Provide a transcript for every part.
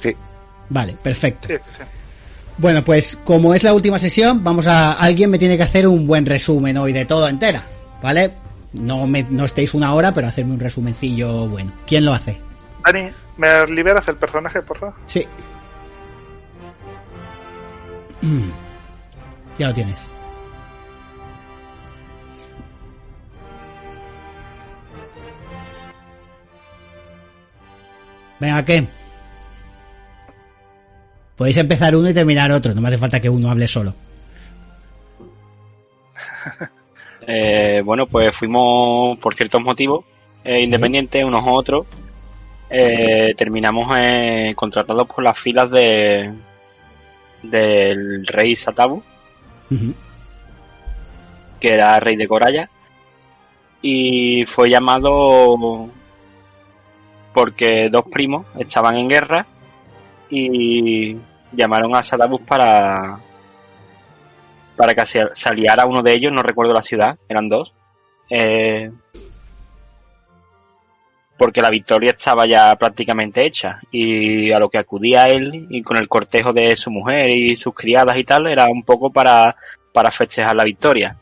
Sí. Vale, perfecto. Bueno, pues como es la última sesión, vamos a. Alguien me tiene que hacer un buen resumen hoy de todo entera, ¿vale? No, me, no estéis una hora, pero hacerme un resumencillo bueno. ¿Quién lo hace? Dani, ¿me liberas el personaje, por favor? Sí. Mm. Ya lo tienes. Venga, ¿qué? Podéis empezar uno y terminar otro, no me hace falta que uno hable solo. Eh, bueno, pues fuimos por ciertos motivos eh, independientes unos u otros. Eh, terminamos contratados por las filas de del rey Satabu, que era rey de Coraya, y fue llamado porque dos primos estaban en guerra y llamaron a Satabus para para que se, se aliara uno de ellos, no recuerdo la ciudad, eran dos, eh, porque la victoria estaba ya prácticamente hecha y a lo que acudía él y con el cortejo de su mujer y sus criadas y tal era un poco para, para festejar la victoria.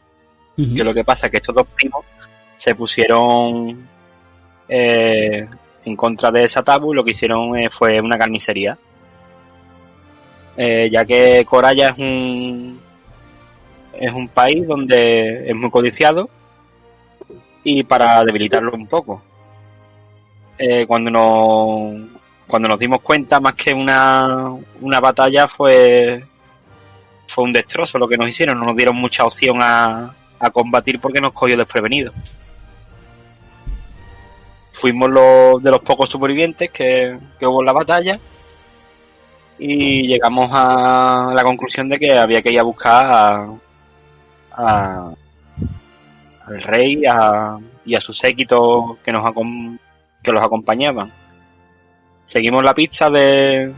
Ujú. Que lo que pasa es que estos dos primos se pusieron eh, en contra de esa tabu y lo que hicieron eh, fue una carnicería. Eh, ya que Coraya es un es un país donde es muy codiciado y para debilitarlo un poco. Eh, cuando nos cuando nos dimos cuenta más que una, una batalla fue fue un destrozo lo que nos hicieron, no nos dieron mucha opción a, a combatir porque nos cogió desprevenidos. Fuimos los de los pocos supervivientes que, que hubo en la batalla y llegamos a la conclusión de que había que ir a buscar a, a- al rey a- y a su séquito que nos acom- que los acompañaban. Seguimos la pista de,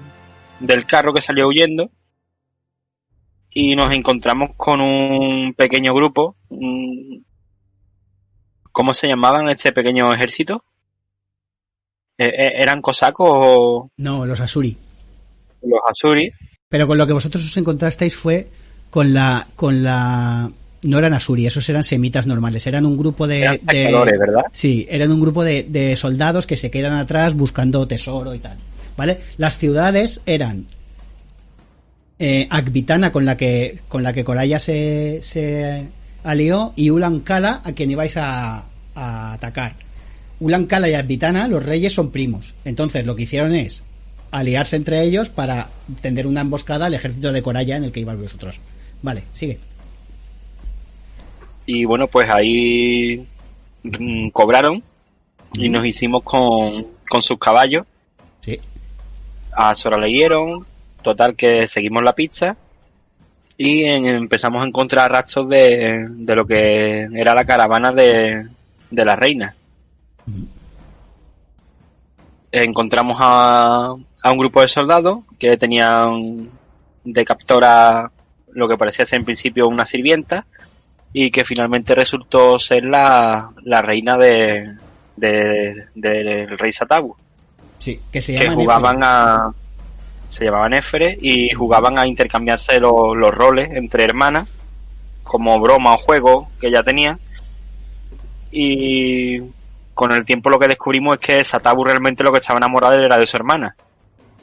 del carro que salió huyendo y nos encontramos con un pequeño grupo. ¿Cómo se llamaban este pequeño ejército? Eh, eh, ¿Eran cosacos o No, los Asuri. Los asuri? Pero con lo que vosotros os encontrasteis fue con la. con la. No eran Asuri, esos eran semitas normales. Eran un grupo de. Eran de- ¿verdad? Sí, eran un grupo de, de soldados que se quedan atrás buscando tesoro y tal. ¿Vale? Las ciudades eran. Eh, Akbitana, con la que con la que Coraya se, se alió, y Ulan Kala, a quien ibais a, a atacar. Ulan Kala y Akbitana, los reyes, son primos. Entonces, lo que hicieron es aliarse entre ellos para tender una emboscada al ejército de Coraya en el que ibais vosotros. Vale, sigue. Y bueno, pues ahí mm, cobraron y nos hicimos con, con sus caballos. Sí. A Sora le dieron, total que seguimos la pista y en- empezamos a encontrar rastros de, de lo que era la caravana de, de la reina. Encontramos a, a un grupo de soldados que tenían de captora lo que parecía ser en principio una sirvienta y que finalmente resultó ser la, la reina de, de- del rey Satabu. Sí, que se que jugaban a se llamaban Éfere y jugaban a intercambiarse los, los roles entre hermanas como broma o juego que ya tenían y con el tiempo lo que descubrimos es que Satabu realmente lo que estaba enamorado era de su hermana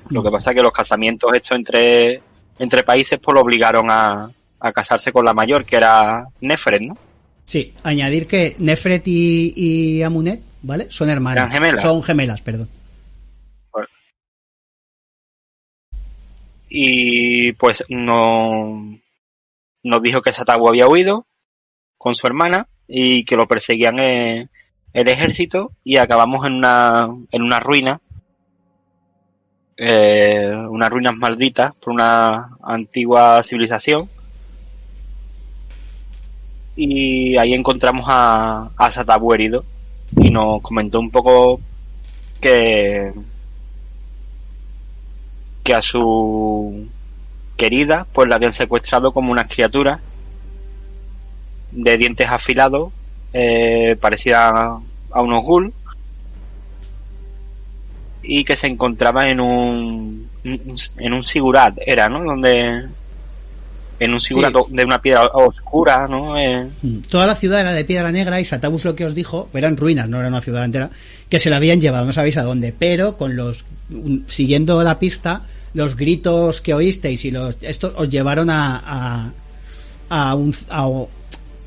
lo que pasa es que los casamientos hechos entre entre países pues lo obligaron a, a casarse con la mayor que era Nefret ¿no? Sí, añadir que Nefret y, y Amunet, ¿vale? Son hermanas. Gemelas. Son gemelas, perdón. y pues no nos dijo que Satabu había huido con su hermana y que lo perseguían eh, el ejército y acabamos en una en una ruina eh, unas ruinas malditas por una antigua civilización. Y ahí encontramos a, a Satabu herido y nos comentó un poco que que a su querida pues la habían secuestrado como unas criaturas de dientes afilados eh, a, unos ghul y que se encontraba en un en un sigurat era no donde en un sigurat de una piedra oscura no eh, Mm. Toda la ciudad era de piedra negra y Satabus lo que os dijo, eran ruinas, no era una ciudad entera, que se la habían llevado, no sabéis a dónde, pero con los siguiendo la pista, los gritos que oísteis y los estos os llevaron a a, a un a,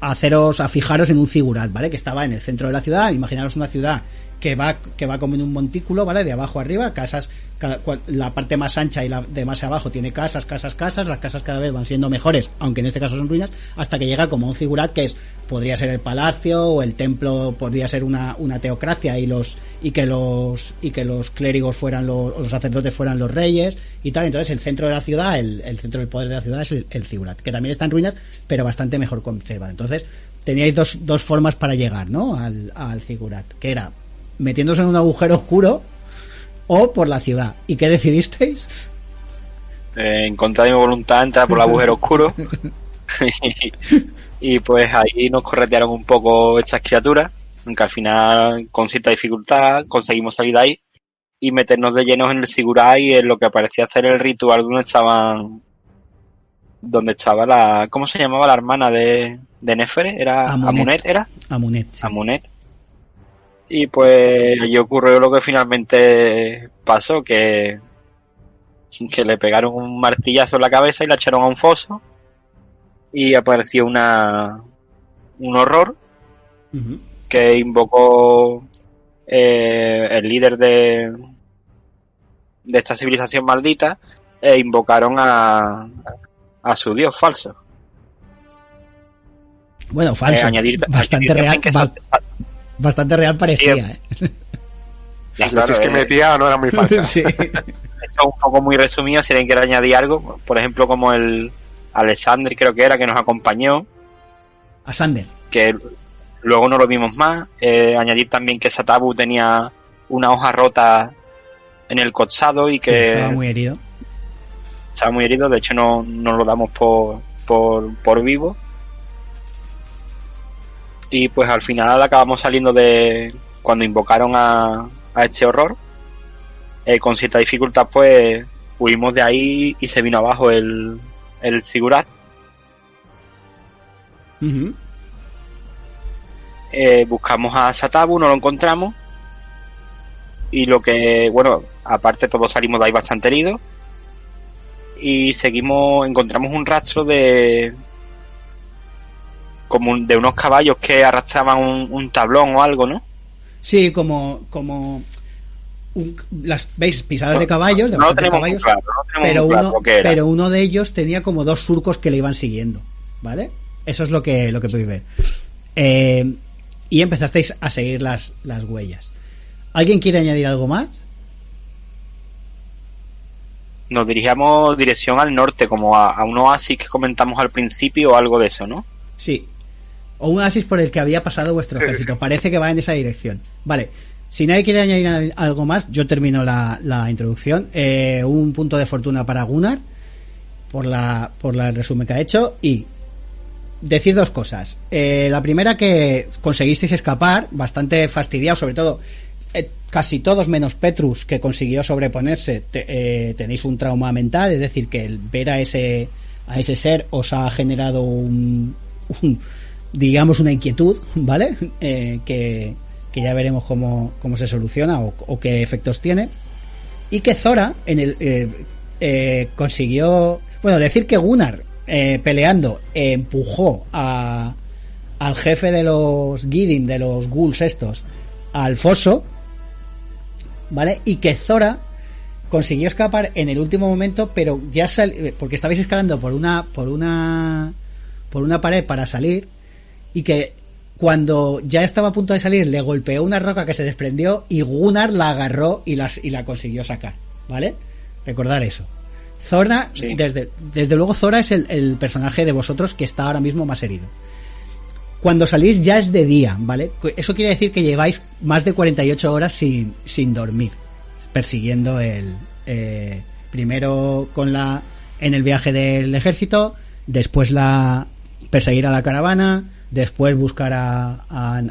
a haceros a fijaros en un figurat, ¿vale? Que estaba en el centro de la ciudad, imaginaros una ciudad que va que va como en un montículo, ¿vale? De abajo arriba, casas cada- la parte más ancha y la de más abajo tiene casas, casas, casas, las casas cada vez van siendo mejores, aunque en este caso son ruinas, hasta que llega como un figurat que es podría ser el palacio o el templo, podría ser una, una teocracia y los y que los y que los clérigos fueran los, los sacerdotes fueran los reyes y tal, entonces el centro de la ciudad, el, el centro del poder de la ciudad es el, el figurat, que también está en ruinas, pero bastante mejor conservado. Entonces, teníais dos, dos formas para llegar, ¿no? Al, al figurat, que era metiéndose en un agujero oscuro o por la ciudad. ¿Y qué decidisteis? eh, en contra de mi voluntad entrar por el agujero oscuro y, pues ahí nos corretearon un poco estas criaturas aunque al final con cierta dificultad conseguimos salir de ahí y meternos de llenos en el Sigurai en lo que parecía ser el ritual donde estaban donde estaba la ¿cómo se llamaba la hermana de, de Nefere? ¿era Amunet. Amunet? ¿era? Amunet. sí. Amunet. Y pues allí ocurrió lo que finalmente pasó, que, que le pegaron un martillazo en la cabeza y la echaron a un foso. Y apareció una un horror que invocó eh, el líder de, de esta civilización maldita e invocaron a, a su dios falso. Bueno, falso. Eh, añadir- bastante añadir real. que ba- bastante real parecía, ¿eh? Las claro, que eh, metía no eran muy falsas. sí. esto un poco muy resumido, si alguien quiere añadir algo, por ejemplo, como el Alexander, creo que era, que nos acompañó, A Sander. que luego no lo vimos más. Eh, añadir también que Satabu tenía una hoja rota en el costado y Sí, que estaba muy herido. estaba muy herido, de hecho no, no lo damos por, por, por vivo. Y pues al final acabamos saliendo de cuando invocaron a, a este horror. Eh, con cierta dificultad pues huimos de ahí y se vino abajo el, el Sigurat. Eh, buscamos a Satabu, no lo encontramos. Y lo que, bueno, aparte todos salimos de ahí bastante heridos. Y seguimos, encontramos un rastro de. Como un- de unos caballos que arrastraban un, un tablón o algo, ¿no? Sí, como, como un- las veis pisadas de caballos, de no caballos, claro, no pero uno, pero uno de ellos tenía como dos surcos que le iban siguiendo, ¿vale? Eso es lo que lo que podéis ver. Eh, y empezasteis a seguir las, las huellas. ¿Alguien quiere añadir algo más? Nos dirigíamos dirección al norte, como a, a un oasis que comentamos al principio o algo de eso, ¿no? Sí. O un oasis por el que había pasado vuestro ejército. Parece que va en esa dirección. Vale. Si nadie quiere añadir algo más, yo termino la, la introducción. Eh, un punto de fortuna para Gunnar por la por la- el resumen que ha hecho y decir dos cosas. Eh, la primera que conseguisteis escapar, bastante fastidiado, sobre todo eh, casi todos menos Petrus que consiguió sobreponerse te- tenéis un trauma mental, es decir que el ver a ese a ese ser os ha generado un, un- digamos una inquietud, ¿vale? Eh, que, que ya veremos cómo, cómo se soluciona o, qué efectos tiene y que Zora en el eh, eh, consiguió bueno decir que Gunnar peleando empujó a al jefe de los Gidim de los ghouls estos al foso vale y que Zora consiguió escapar en el último momento pero ya sal porque estabais escalando por una por una por una pared para salir y que cuando ya estaba a punto de salir le golpeó una roca que se desprendió y Gunnar la agarró y, las, y la consiguió sacar, ¿vale? Recordar eso. Zora, Sí. desde, desde luego Zora es el, el personaje de vosotros que está ahora mismo más herido. Cuando salís ya es de día, ¿vale? Eso quiere decir que lleváis más de 48 horas sin, sin dormir, persiguiendo el... eh, primero con la... en el viaje del ejército, después la perseguir a la caravana, después buscar a,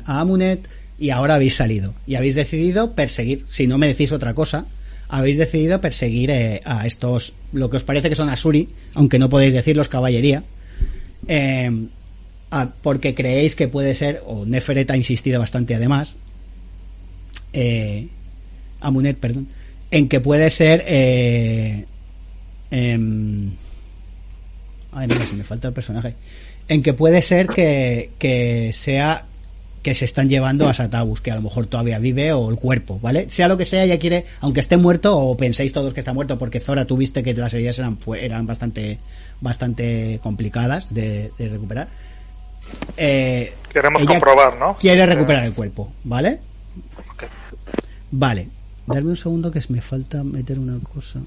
Amunet, Y ahora habéis salido. Y habéis decidido perseguir, si no me decís otra cosa, habéis decidido perseguir eh, a estos, lo que os parece que son Asuri, aunque no podéis decirlos caballería, eh, porque creéis que puede ser, o Neferet ha insistido bastante además, eh, Amunet, perdón, en que puede ser eh, em, ay me falta el personaje en que puede ser que, que sea que se están llevando a Satabus que a lo mejor todavía vive o el cuerpo vale sea lo que sea ya quiere aunque esté muerto o penséis todos que está muerto porque Zora tú viste que las heridas eran eran bastante bastante complicadas de, de recuperar eh, Queremos comprobar, ¿no? quiere recuperar el cuerpo vale. Vale, darme un segundo que me falta meter una cosa.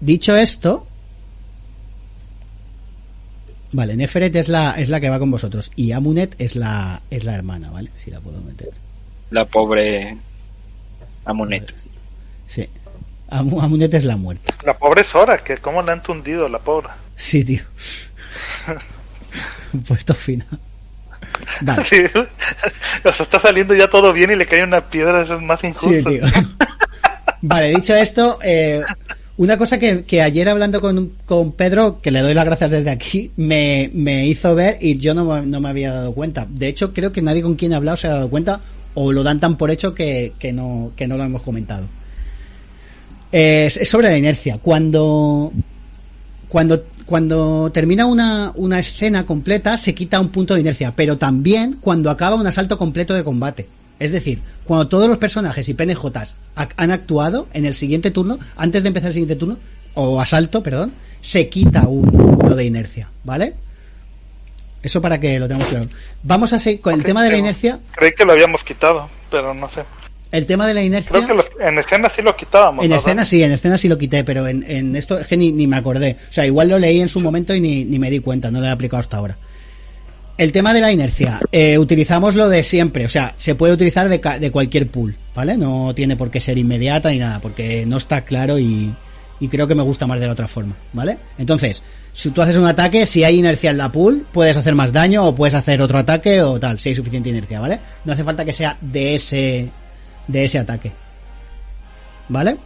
Dicho esto, vale, Neferet es la es la que va con vosotros y Amunet es la es la hermana, ¿vale? Si la puedo meter. La pobre Amunet. Sí. Amu- Amunet es la muerta. La pobre Sora, que cómo le han tundido la pobre. Sí, tío. Puesto final. Vale. Sí. O sea, está saliendo ya todo bien y le cae una piedra, eso es más Sí, injusto. tío. Vale, dicho esto, eh, una cosa que, ayer hablando con, Pedro, que le doy las gracias desde aquí, me, hizo ver y yo no, me- había dado cuenta. De hecho, creo que nadie con quien he hablado se ha dado cuenta o lo dan tan por hecho que, no, lo hemos comentado. Es, sobre la inercia. Cuando, cuando, termina una escena completa, se quita un punto de inercia, pero también cuando acaba un asalto completo de combate. Es decir, cuando todos los personajes y PNJs ha- han actuado en el siguiente turno, antes de empezar el siguiente turno, o asalto, perdón, se quita un uno de inercia, ¿vale? Eso para que lo tengamos claro. Vamos a seguir con el tema de la inercia. Creí que lo habíamos quitado, pero no sé. El tema de la inercia. Creo que los- en escena sí lo quitábamos. En ¿verdad? escena sí, en escena sí lo quité, pero en, en esto es que ni, ni me acordé. O sea, igual lo leí en su momento y ni, ni me di cuenta, no lo he aplicado hasta ahora. El tema de la inercia, eh, utilizamos lo de siempre, o sea, se puede utilizar de, de cualquier pool, ¿vale? No tiene por qué ser inmediata ni nada, porque no está claro y, y creo que me gusta más de la otra forma, ¿vale? Entonces, si tú haces un ataque, si hay inercia en la pool, puedes hacer más daño o puedes hacer otro ataque o tal, si hay suficiente inercia, ¿vale? No hace falta que sea de ese, de ese ataque. ¿Vale?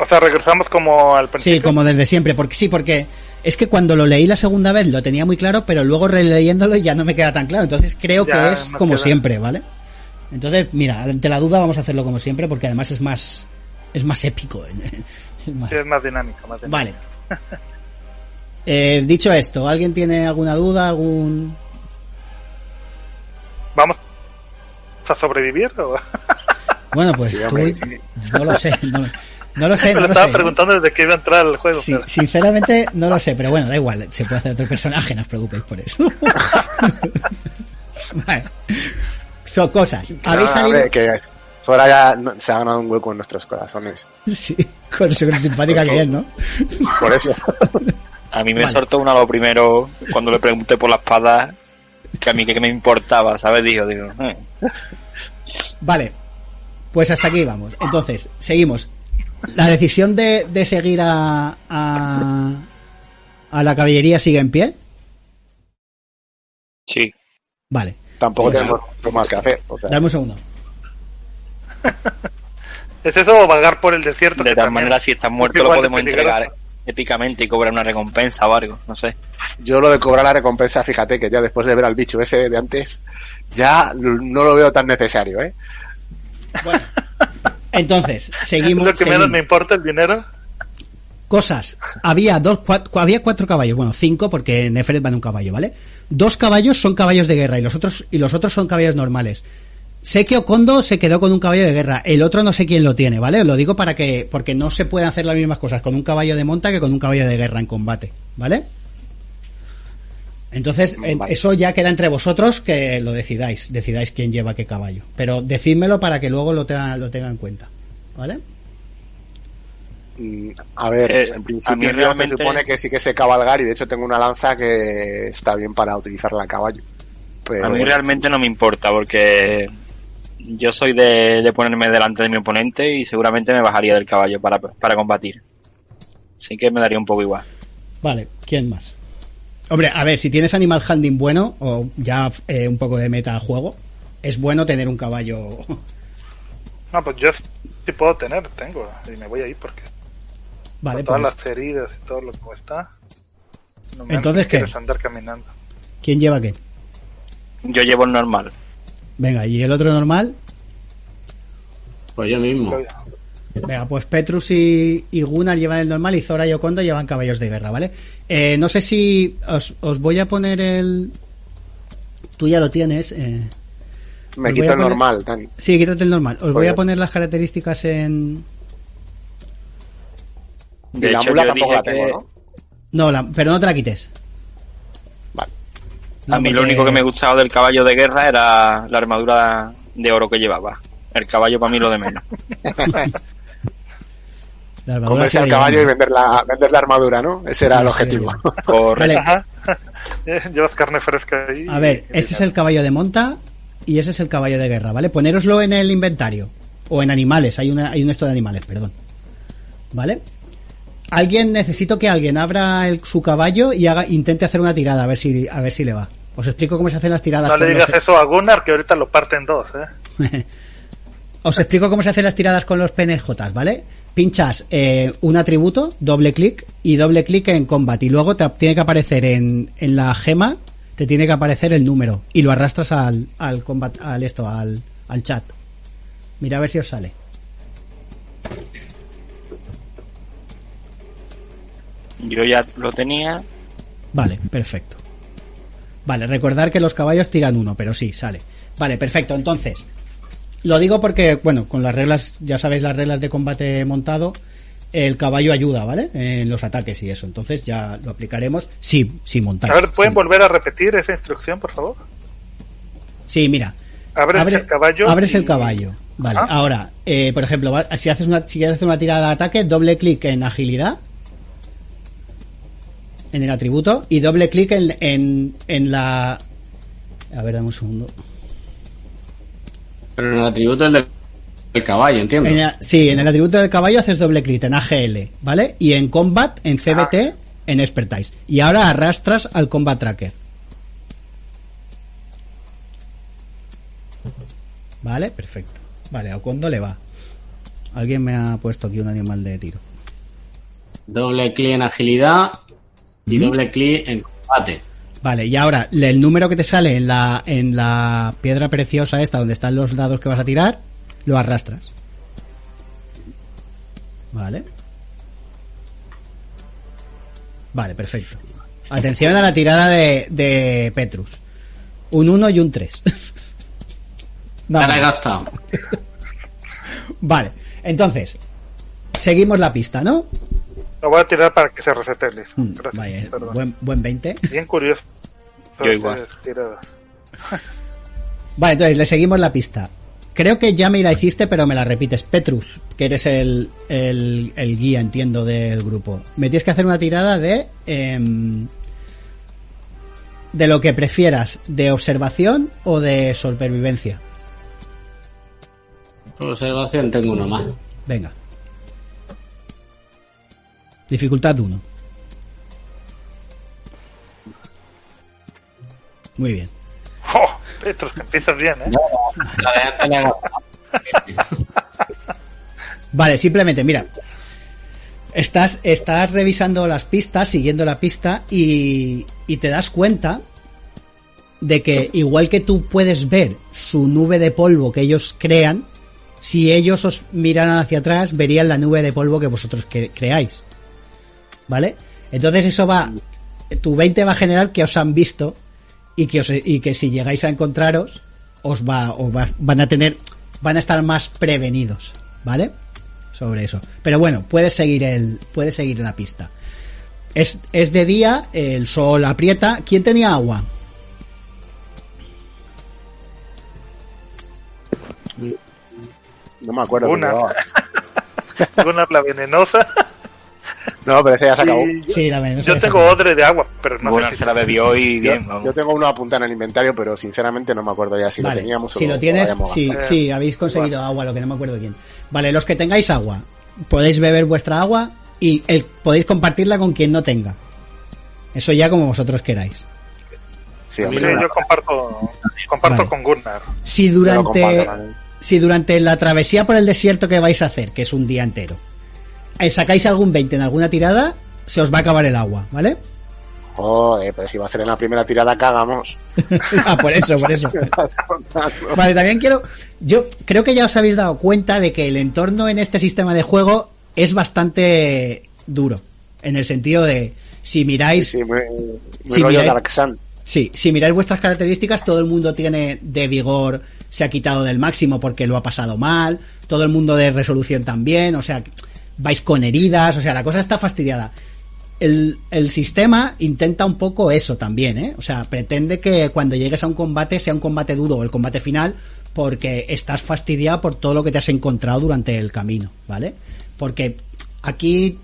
O sea, regresamos como al principio. Sí, como desde siempre, porque sí, porque es que cuando lo leí la segunda vez lo tenía muy claro, pero luego releyéndolo ya no me queda tan claro. Entonces creo Ya, que es como queda. siempre, ¿vale? Entonces, mira, ante la duda vamos a hacerlo como siempre, porque además es más es más épico. Es más- Sí, es más dinámico. Más dinámico. Vale. Eh, dicho esto, ¿alguien tiene alguna duda, algún ¿Vamos a sobrevivir? O... Bueno, pues Sí, tú hombre, sí. no lo sé, no, no lo sé, Me no lo lo estaba sé. preguntando desde que iba a entrar al juego. Sí, pero- sinceramente no lo sé, pero bueno, da igual, se puede hacer otro personaje, no os preocupéis por eso. vale. Son cosas. Habéis No, salido. hombre, que Zora ya no- se ha ganado un hueco en nuestros corazones. Sí, con su simpática que es, ¿no? Por eso. A mí me Vale. soltó una lo primero cuando le pregunté por la espada que a mí que me importaba, ¿sabes? Digo, digo, eh. Vale, pues hasta aquí vamos. Entonces, seguimos. La decisión de, de seguir a, a, a la caballería sigue en pie. sí. Vale, Tampoco Pues- tenemos mucho más que hacer. o sea, dame un segundo. ¿Es eso o vagar por el desierto? De tal también manera, si estás es muerto, lo podemos entregar épicamente y cobrar una recompensa o algo, no sé. yo lo de cobrar la recompensa, fíjate que ya después de ver al bicho ese de antes, ya no lo veo tan necesario, ¿eh? Bueno, entonces, Es seguimos. lo que menos seguimos. me importa el dinero. Cosas. Había dos, cua- había cuatro caballos, bueno, cinco porque Neferet va en un caballo, ¿vale? Dos caballos son caballos de guerra y los otros y los otros son caballos normales. Sé que Okondo se quedó con un caballo de guerra, el otro no sé quién lo tiene, ¿vale? Lo digo para que porque no se pueden hacer las mismas cosas con un caballo de monta que con un caballo de guerra en combate, ¿vale? Entonces, Vale. eso ya queda entre vosotros que lo decidáis, decidáis quién lleva qué caballo. Pero decídmelo para que luego lo tenga, lo tenga en cuenta, ¿vale? Mm, A ver, Eh, en a mí principio realmente- se supone que sí que sé cabalgar y de hecho tengo una lanza que está bien para utilizarla a caballo. Pero A mí realmente no me importa porque yo soy de, de ponerme delante de mi oponente y seguramente me bajaría del caballo para, para combatir. Así que me daría un poco igual. Vale, ¿quién más? Hombre, a ver, si tienes animal handling bueno o ya eh, un poco de meta a juego, es bueno tener un caballo. No, pues yo sí puedo tener, tengo. Y me voy ahí porque Vale, con todas pues, las heridas y todo lo que está. No me Entonces, ¿qué? andar caminando. ¿quién lleva qué? Yo llevo el normal. Venga, ¿y el otro normal? Pues yo mismo. Venga, pues Petrus y, y Gunnar llevan el normal y Zora y Okondo llevan caballos de guerra, ¿vale? Eh, no sé si os, os voy a poner el... Tú ya lo tienes. eh. Me quito el poner- normal, Dani. Sí, quítate el normal. Os voy a poner las características en... De la hecho, mula tampoco la tengo, que- ¿no? No, la- pero no te la quites. Vale. No, a mí lo único que me gustaba del caballo de guerra era la armadura de oro que llevaba. El caballo para mí lo de menos. la armadura Comerse al caballo y vender la, vender la armadura, ¿no? Ese era el objetivo. Correcto. Llevas carne fresca ahí. A ver, ese es el caballo de monta y ese es el caballo de guerra, ¿vale? Ponéroslo en el inventario. O en animales, hay, una, hay un esto de animales, perdón. ¿Vale? Alguien, necesito que alguien abra el- su caballo y haga, intente hacer una tirada, a ver si, a ver si le va. Os explico cómo se hacen las tiradas. No le digas los- eso a Gunnar que ahorita lo parte en dos, ¿eh? Os explico cómo se hacen las tiradas con los PNJs, ¿vale? Pinchas eh, un atributo, doble clic y doble clic en combat. Y luego te tiene que aparecer en, en la gema, te tiene que aparecer el número. Y lo arrastras al, al combat, al esto, al, al chat. Mira a ver si os sale. Yo ya lo tenía. Vale, perfecto. Vale, recordar que los caballos tiran uno, pero sí, sale. Vale, perfecto. Entonces, lo digo porque, bueno, con las reglas, ya sabéis las reglas de combate montado, el caballo ayuda, ¿vale? En los ataques y eso. Entonces ya lo aplicaremos si, si montáis. A ver, ¿pueden Sí. volver a repetir esa instrucción, por favor? Sí, mira. Abres Abre- el caballo. Abres y- el caballo. Vale, Ajá. ahora, eh, por ejemplo, si haces una, si quieres hacer una tirada de ataque, doble clic en agilidad. En el atributo. Y doble clic en, en, en la. A ver, dame un segundo. Pero en el atributo del, del caballo, entiendo. En el- sí, en el atributo del caballo haces doble clic en AGL, ¿vale? Y en Combat, en CBT, en Expertise. Y ahora arrastras al Combat Tracker. ¿Vale? Perfecto. Vale, a Okondo le va. Alguien me ha puesto aquí un animal de tiro. Doble clic en agilidad y doble clic en combate. Vale, y ahora el número que te sale en la, en la piedra preciosa esta, donde están los dados que vas a tirar, lo arrastras. Vale. Vale, perfecto. Atención a la tirada de, de Petrus. Un 1 y un 3. Ya la he gastado. Vale, entonces, seguimos la pista, ¿no? Lo voy a tirar para que se resete el listo. Mm, Gracias, Vaya, perdón. buen, buen 20. Bien curioso. Yo igual. Vale, entonces le seguimos la pista. Creo que ya me la hiciste, pero me la repites. Petrus, que eres el, el, el guía, entiendo, del grupo. Me tienes que hacer una tirada de. em, de lo que prefieras, de observación o de supervivencia. Observación tengo uno más. Venga. Dificultad 1. Muy bien. ¡Oh! Petrus, que empiezas bien, ¿eh? Vale, simplemente, mira. Estás, estás revisando las pistas, siguiendo la pista y, y te das cuenta de que igual que tú puedes ver su nube de polvo que ellos crean, si ellos os miraran hacia atrás, verían la nube de polvo que vosotros cre- creáis. ¿Vale? Entonces eso va, tu 20 va a generar que os han visto y que, os, y que si llegáis a encontraros, os va, os va- van a tener, van a estar más prevenidos, ¿vale? Sobre eso. Pero bueno, puedes seguir el, puedes seguir la pista. Es, es de día, el sol aprieta. ¿Quién tenía agua? No me acuerdo. Una. Gunnar la venenosa. No, pero ese ya se acabó. yo, Sí, la tengo acabó. odre de agua, pero no bueno, sé si se la bebió y Yo, bien, vamos. yo tengo uno apuntado en el inventario, pero sinceramente no me acuerdo ya si Vale, lo teníamos o si lo lo tienes, habíamos sí, sí, habéis conseguido agua, lo que no me acuerdo bien. Vale, los que tengáis agua, podéis beber vuestra agua y el- podéis compartirla con quien no tenga. Eso ya como vosotros queráis. Sí, yo comparto, comparto Vale. con Gunnar. Si durante, comparto si durante la travesía por el desierto que vais a hacer, que es un día entero, sacáis algún 20 en alguna tirada, se os va a acabar el agua, ¿vale? Joder, pero si va a ser en la primera tirada que hagamos. ah, por eso, por eso. Vale, también quiero. Yo creo que ya os habéis dado cuenta de que el entorno en este sistema de juego es bastante duro. En el sentido de, si miráis. Sí, muy, muy Si rollo miráis-. Sí, si miráis vuestras características, todo el mundo tiene de vigor, se ha quitado del máximo porque lo ha pasado mal, todo el mundo de resolución también, o sea, vais con heridas, o sea, la cosa está fastidiada. El, sistema intenta un poco eso también, ¿eh? O sea, pretende que cuando llegues a un combate sea un combate duro o el combate final porque estás fastidiado por todo lo que te has encontrado durante el camino, ¿vale? Porque aquí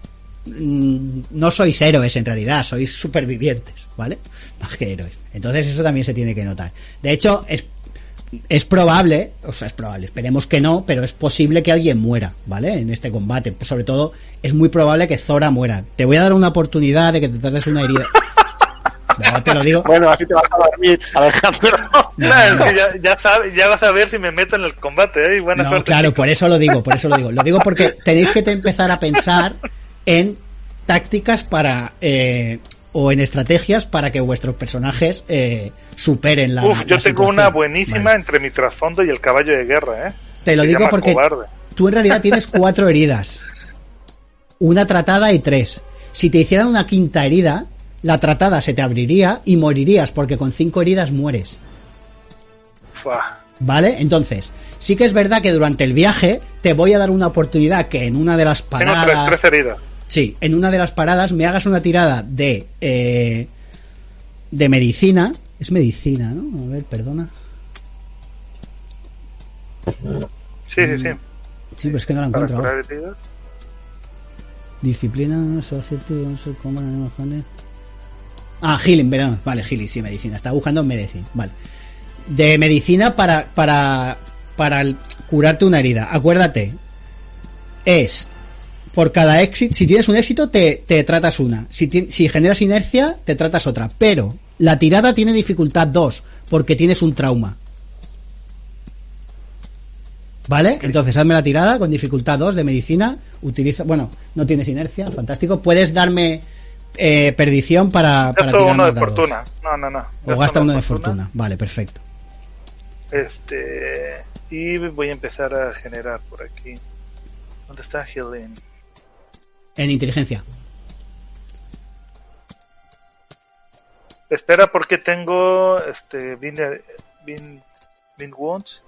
mm, no sois héroes en realidad, sois supervivientes, ¿vale? Más que héroes. Entonces eso también se tiene que notar. De hecho, es, es probable, o sea, es probable, esperemos que no, pero es posible que alguien muera, ¿vale? En este combate. Pues sobre todo, es muy probable que Zora muera. Te voy a dar una oportunidad de que te trates una herida. No, te lo digo. Bueno, así te vas a dormir, Alejandro. No, no. que ya, ya, sabe- ya vas a ver si me meto en el combate, ¿eh? Y buena No, suerte. claro, por eso lo digo, por eso lo digo. Lo digo porque tenéis que te- empezar a pensar en tácticas para eh, o en estrategias para que vuestros personajes eh, superen la. Uf, yo la tengo una buenísima Vale. entre mi trasfondo y el caballo de guerra, ¿eh? Te lo Se digo porque Cobarde. tú en realidad tienes cuatro heridas, una tratada y tres. Si te hicieran una quinta herida, la tratada se te abriría y morirías porque con cinco heridas mueres. Fua. ¿Vale? Entonces, sí que es verdad que durante el viaje te voy a dar una oportunidad que en una de las Tengo tres, paradas. tres heridas. Sí, en una de las paradas me hagas una tirada de. eh, de medicina. Es medicina, ¿no? A ver, perdona. Sí, sí, sí. Sí, pero es que no la encuentro. ahora. curar heridas. Disciplina, no sé cómo, bajones. Ah, healing, verán. Vale, healing, sí, medicina. Estaba buscando medicina. Vale. De medicina para, para, para curarte una herida. Acuérdate. Es por cada éxito. Si tienes un éxito, te, te tratas una. Si, ti- si generas inercia, te tratas otra. Pero la tirada tiene dificultad 2 porque tienes un trauma. ¿Vale? Entonces hazme la tirada con dificultad 2 de medicina. Utiliza, bueno, no tienes inercia, fantástico. Puedes darme eh, perdición para, para tirar uno de dados. fortuna. No, no, no. O gasta uno de fortuna. Vale, perfecto. Este. Y voy a empezar a generar por aquí. ¿Dónde está Healing? En inteligencia. Espera, porque tengo este. Bin, Wounds.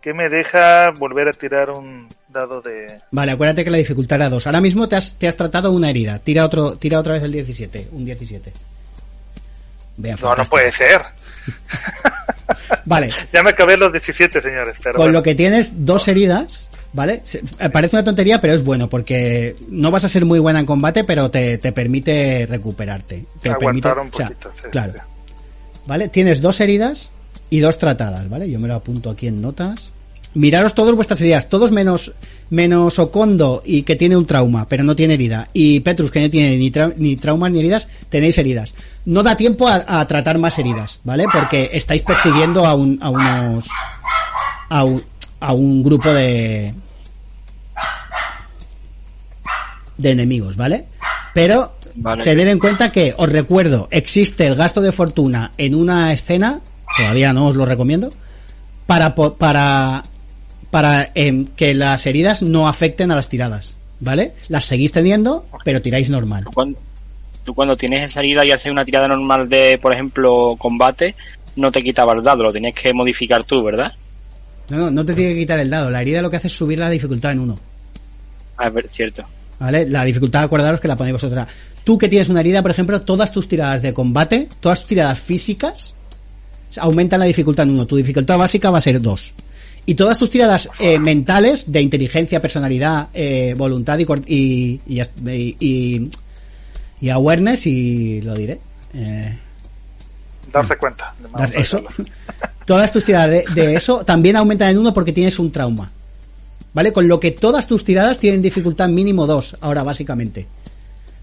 Que me deja volver a tirar un dado de. Vale, acuérdate que la dificultad era 2. Ahora mismo te has, te has tratado una herida. Tira otro, tira otra vez el 17. Un 17. Vean, No, no puede ser. Vale, Ya me acabé los 17, señores. Pero con bueno. lo que tienes dos heridas, ¿vale? Eh, Parece una tontería, pero es bueno porque no vas a ser muy buena en combate, pero te, te permite recuperarte. Te Aguantar permite, un o sea, poquito. sí, claro. sí. ¿Vale? Tienes dos heridas y dos tratadas, ¿vale? Yo me lo apunto aquí en notas. Miraros todos vuestras heridas, todos menos menos Okondo y que tiene un trauma, pero no tiene herida. Y Petrus, que no tiene ni, ni traumas ni heridas, tenéis heridas. No da tiempo a, a tratar más heridas, ¿vale? Porque estáis persiguiendo a, un, a unos. A un, a un grupo de. de enemigos, ¿vale? Pero Vale. tener en cuenta que, os recuerdo, existe el gasto de fortuna en una escena, todavía no os lo recomiendo, para, para, para em, que las heridas no afecten a las tiradas, ¿vale? Las seguís teniendo, pero tiráis normal. Tú cuando, tú cuando tienes esa herida y haces una tirada normal de, por ejemplo, combate, no te quitaba el dado, lo tenías que modificar tú, ¿verdad? No, no, no te tiene que quitar el dado, la herida lo que hace es subir la dificultad en uno, Ah, es ver- cierto. ¿vale? La dificultad, acordaros que la ponéis vosotros. Tú que tienes una herida, por ejemplo, todas tus tiradas de combate, todas tus tiradas físicas, aumentan la dificultad en uno. Tu dificultad básica va a ser dos. Y todas tus tiradas eh, mentales de inteligencia, personalidad, eh, voluntad y, y, y, y, awareness, y lo diré. Eh, Darse cuenta. A eso. Todas tus tiradas de, eso también aumentan en uno porque tienes un trauma. ¿Vale? Con lo que todas tus tiradas tienen dificultad mínimo 2, ahora básicamente.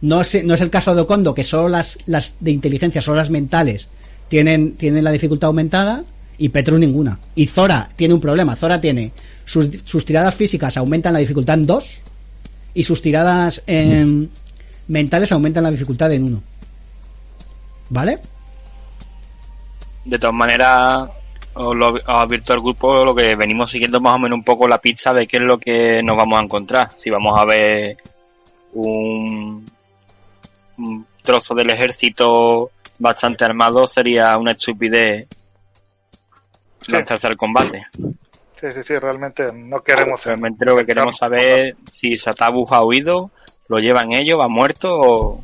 No es, no es el caso de Okondo, que solo las, las de inteligencia, solo las mentales, tienen, tienen la dificultad aumentada, y Petru ninguna. Y Zora tiene un problema. Zora tiene sus, sus tiradas físicas aumentan la dificultad en 2 y sus tiradas en mentales aumentan la dificultad en 1. ¿Vale? De todas maneras, os lo os advierto al grupo lo que venimos siguiendo más o menos un poco la pizza de qué es lo que nos vamos a encontrar. Si vamos a ver un, un trozo del ejército bastante armado, sería una estupidez Sí. lanzarse al combate. Sí, sí, sí, realmente no queremos... Realmente lo que queremos saber es si Satabus ha huido, lo llevan ellos, va muerto o...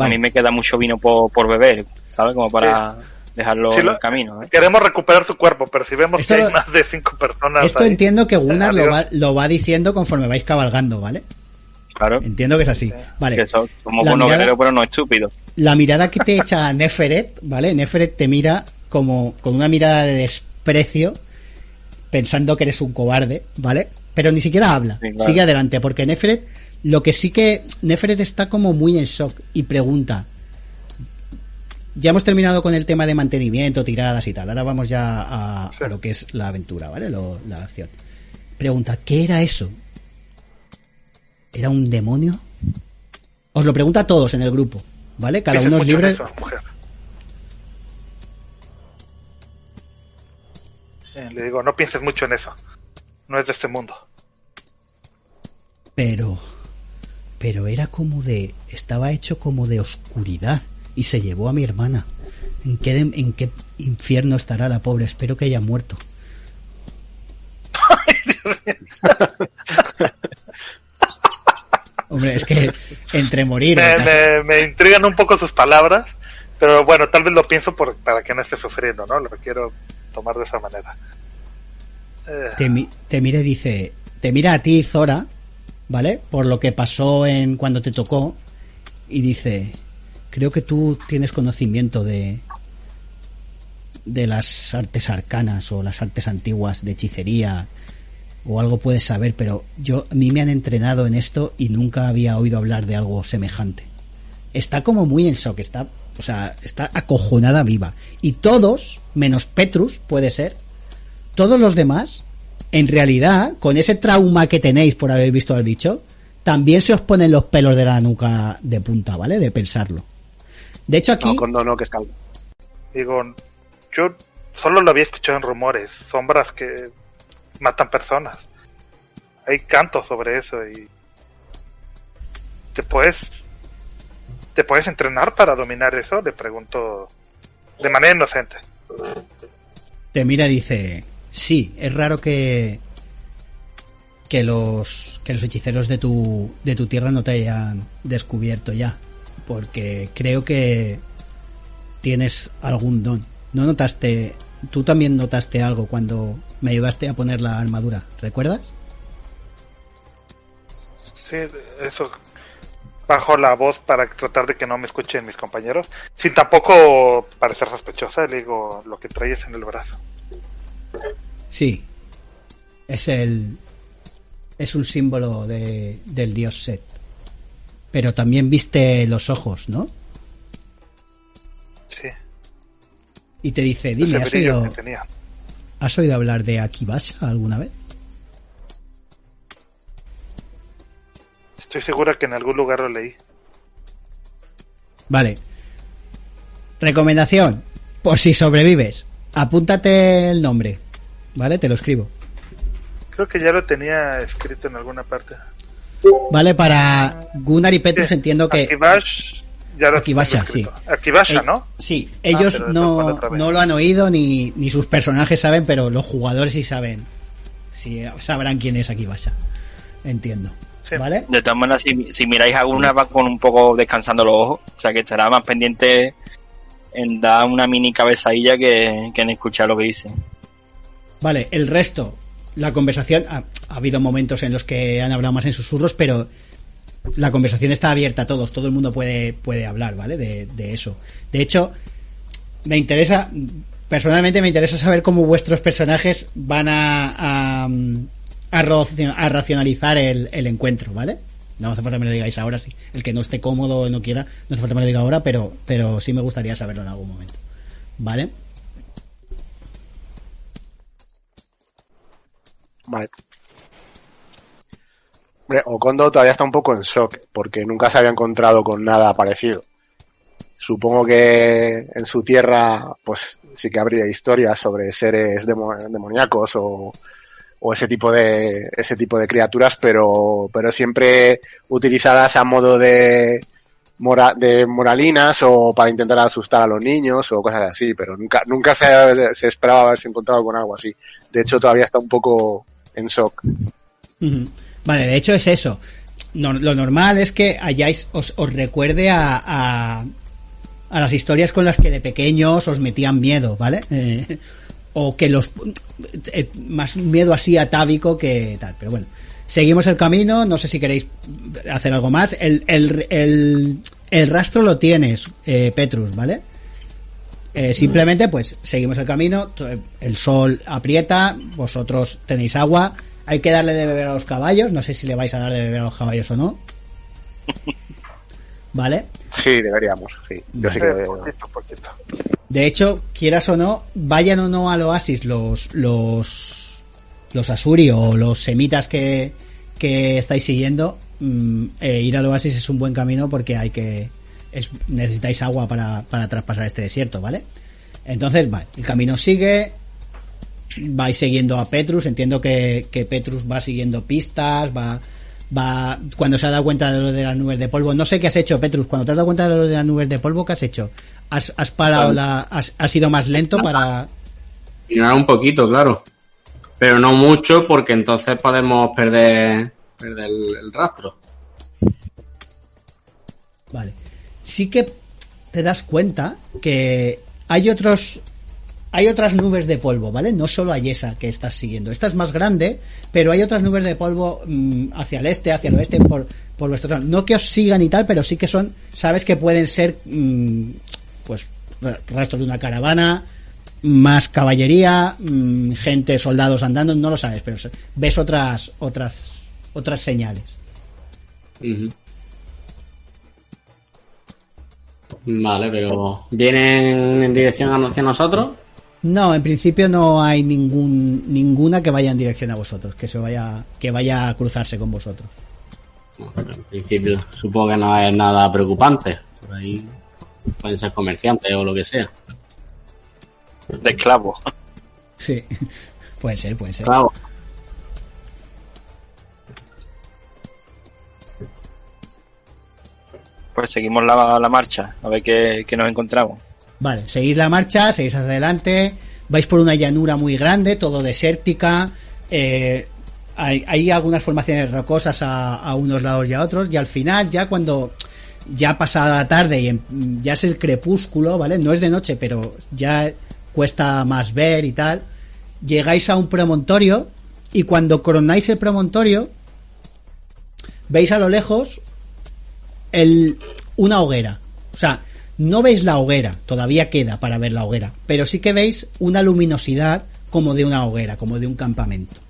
A mí me queda mucho vino por, por beber, ¿sabes? Como para dejarlo Sí, en lo- el camino. ¿eh? Queremos recuperar su cuerpo, pero si vemos Esto que hay más de cinco personas Esto ahí, entiendo que Gunnar lo va, lo va diciendo conforme vais cabalgando, ¿vale? Claro, Entiendo que es así. Vale. que so- somos La buenos mirada- guerreros, pero no estúpidos. la mirada que te echa Neferet, ¿vale? Neferet te mira como con una mirada de desprecio, pensando que eres un cobarde, ¿vale? Pero ni siquiera habla, Sí, claro. sigue adelante, porque Neferet, lo que sí que Neferet está como muy en shock y pregunta. Ya hemos terminado con el tema de mantenimiento, tiradas y tal. Ahora vamos ya a, a lo que es la aventura, ¿vale? Lo- la acción. Pregunta, ¿qué era eso? ¿Era un demonio? Os lo pregunta a todos en el grupo, ¿vale? Cada uno es mucho en libre. eso, mujer. Eh, le digo, no pienses mucho en eso. No es de este mundo. Pero. Pero era como de. Estaba hecho como de oscuridad. Y se llevó a mi hermana. ¿En qué, de- en qué infierno estará la pobre? Espero que haya muerto. Hombre, es que entre morir. Me, me, me intrigan un poco sus palabras, pero bueno, tal vez lo pienso por, para que no esté sufriendo, ¿no? Lo quiero tomar de esa manera. Eh, te, mi- te mira y dice, te mira a ti, Zora, ¿vale? Por lo que pasó en cuando te tocó, y dice, creo que tú tienes conocimiento de de las artes arcanas o las artes antiguas de hechicería o algo puedes saber, pero yo a mí me han entrenado en esto y nunca había oído hablar de algo semejante. Está como muy en shock, está, o sea, está acojonada viva. Y todos, menos Petrus, puede ser, todos los demás, en realidad, con ese trauma que tenéis por haber visto al bicho, también se os ponen los pelos de la nuca de punta, ¿vale? De pensarlo. De hecho, aquí. No, con no, no, que es calvo. digo, yo solo lo había escuchado en rumores, sombras que matan personas. Hay cantos sobre eso y te puedes te puedes entrenar para dominar eso, le pregunto de manera inocente. te mira y dice, sí, es raro que que los que los hechiceros de tu de tu tierra no te hayan descubierto ya, porque creo que tienes algún don. ¿No notaste tú también notaste algo cuando me ayudaste a poner la armadura, ¿recuerdas? Sí, eso bajo la voz para tratar de que no me escuchen mis compañeros, sin tampoco parecer sospechosa, le digo lo que traes en el brazo. Sí. Es el. Es un símbolo de, del dios Set. Pero también viste los ojos, ¿no? Sí, Y te dice, dime, ¿has oído. ¿has oído hablar de Akibasha alguna vez? Estoy segura que en algún lugar lo leí. Vale. Recomendación. Por si sobrevives. Apúntate el nombre. ¿Vale? Te lo escribo. Creo que ya lo tenía escrito en alguna parte. Vale, para Gunnar y Petrus entiendo que... Akibash, ya lo Akibasha, escrito. Akibasha, Eh, ¿no? Sí, ellos pero no, no lo han oído ni, ni sus personajes saben, pero los jugadores sí saben. Sí, sabrán quién es Akibasha. Entiendo. Sí. ¿Vale? De todas maneras, si, si miráis alguna, va con un poco descansando los ojos. O sea que estará más pendiente en dar una mini cabezadilla que, que en escuchar lo que dicen. Vale, el resto, la conversación, ha, ha habido momentos en los que han hablado más en susurros, pero la conversación está abierta a todos, todo el mundo puede, puede hablar, ¿vale? De, de eso. De hecho, me interesa, personalmente me interesa saber cómo vuestros personajes van a, a, a, racio- a racionalizar el, el encuentro, ¿vale? No hace falta que me lo digáis ahora, sí. El que no esté cómodo o no quiera, no hace falta que me lo diga ahora, pero, pero sí me gustaría saberlo en algún momento. ¿Vale? Vale. Hombre, todavía está un poco en shock, porque nunca se había encontrado con nada parecido. Supongo que en su tierra, pues sí que habría historias sobre seres demo- demoníacos o, ese tipo de ese tipo de criaturas, pero pero siempre utilizadas a modo de de moralinas o para intentar asustar a los niños o cosas así, pero nunca se esperaba haberse encontrado con algo así. De hecho, todavía está un poco en shock. Vale, de hecho es eso. Lo normal es que hayáis, os, os recuerde a, a, las historias con las que de pequeños os metían miedo, ¿vale? Eh, o que los... eh, más miedo así atávico que tal, pero bueno. Seguimos el camino, no sé si queréis hacer algo más. El, el, el, el rastro lo tienes, eh, Petrus, ¿vale? Eh, simplemente, pues, seguimos el camino, el sol aprieta, vosotros tenéis agua, hay que darle de beber a los caballos, no sé si le vais a dar de beber a los caballos o no. ¿Vale? Sí, deberíamos, sí. Yo sí que lo- poquito, poquito. De hecho, quieras o no, vayan o no al oasis los los los asuri o los semitas que, que estáis siguiendo, mm, eh, ir al oasis es un buen camino porque hay que es- necesitáis agua para, para traspasar este desierto, ¿vale? Entonces, vale, el camino sigue, vais siguiendo a Petrus, entiendo que, que Petrus va siguiendo pistas, va va cuando se ha dado cuenta de lo de las nubes de polvo. No sé qué has hecho, Petrus, cuando te has dado cuenta de lo de las nubes de polvo, ¿qué has hecho? ¿Has, has parado la has, has ido más lento para Ignorar un poquito, claro. Pero no mucho porque entonces podemos perder, perder el, el rastro. Vale. Sí que te das cuenta que hay otros hay otras nubes de polvo, ¿vale? No solo hay esa que estás siguiendo. Esta es más grande, pero hay otras nubes de polvo mm, hacia el este, hacia el oeste, por, por vuestro. No que os sigan y tal, pero sí que son, sabes que pueden ser, mm, pues, rastros de una caravana, más caballería, mm, gente, soldados andando, no lo sabes, pero ves otras, otras, otras señales. Vale, pero ¿vienen en dirección hacia nosotros? No, en principio no hay ningún ninguna que vaya en dirección a vosotros, que se vaya que vaya a cruzarse con vosotros. Bueno, en principio supongo que no es nada preocupante. Por ahí pueden ser comerciantes o lo que sea. De esclavo. Sí. puede ser, puede ser. Claro. Pues seguimos la, la marcha, a ver qué, qué nos encontramos. Vale, seguís la marcha, seguís hacia adelante, vais por una llanura muy grande, todo desértica, eh, hay, algunas formaciones rocosas a, unos lados y a otros, y al final, ya cuando ya pasada la tarde y en- ya es el crepúsculo, ¿vale? No es de noche, pero ya cuesta más ver y tal, llegáis a un promontorio, y cuando coronáis el promontorio, veis a lo lejos el, una hoguera. O sea, no veis la hoguera, todavía queda para ver la hoguera, pero sí que veis una luminosidad como de una hoguera, como de un campamento.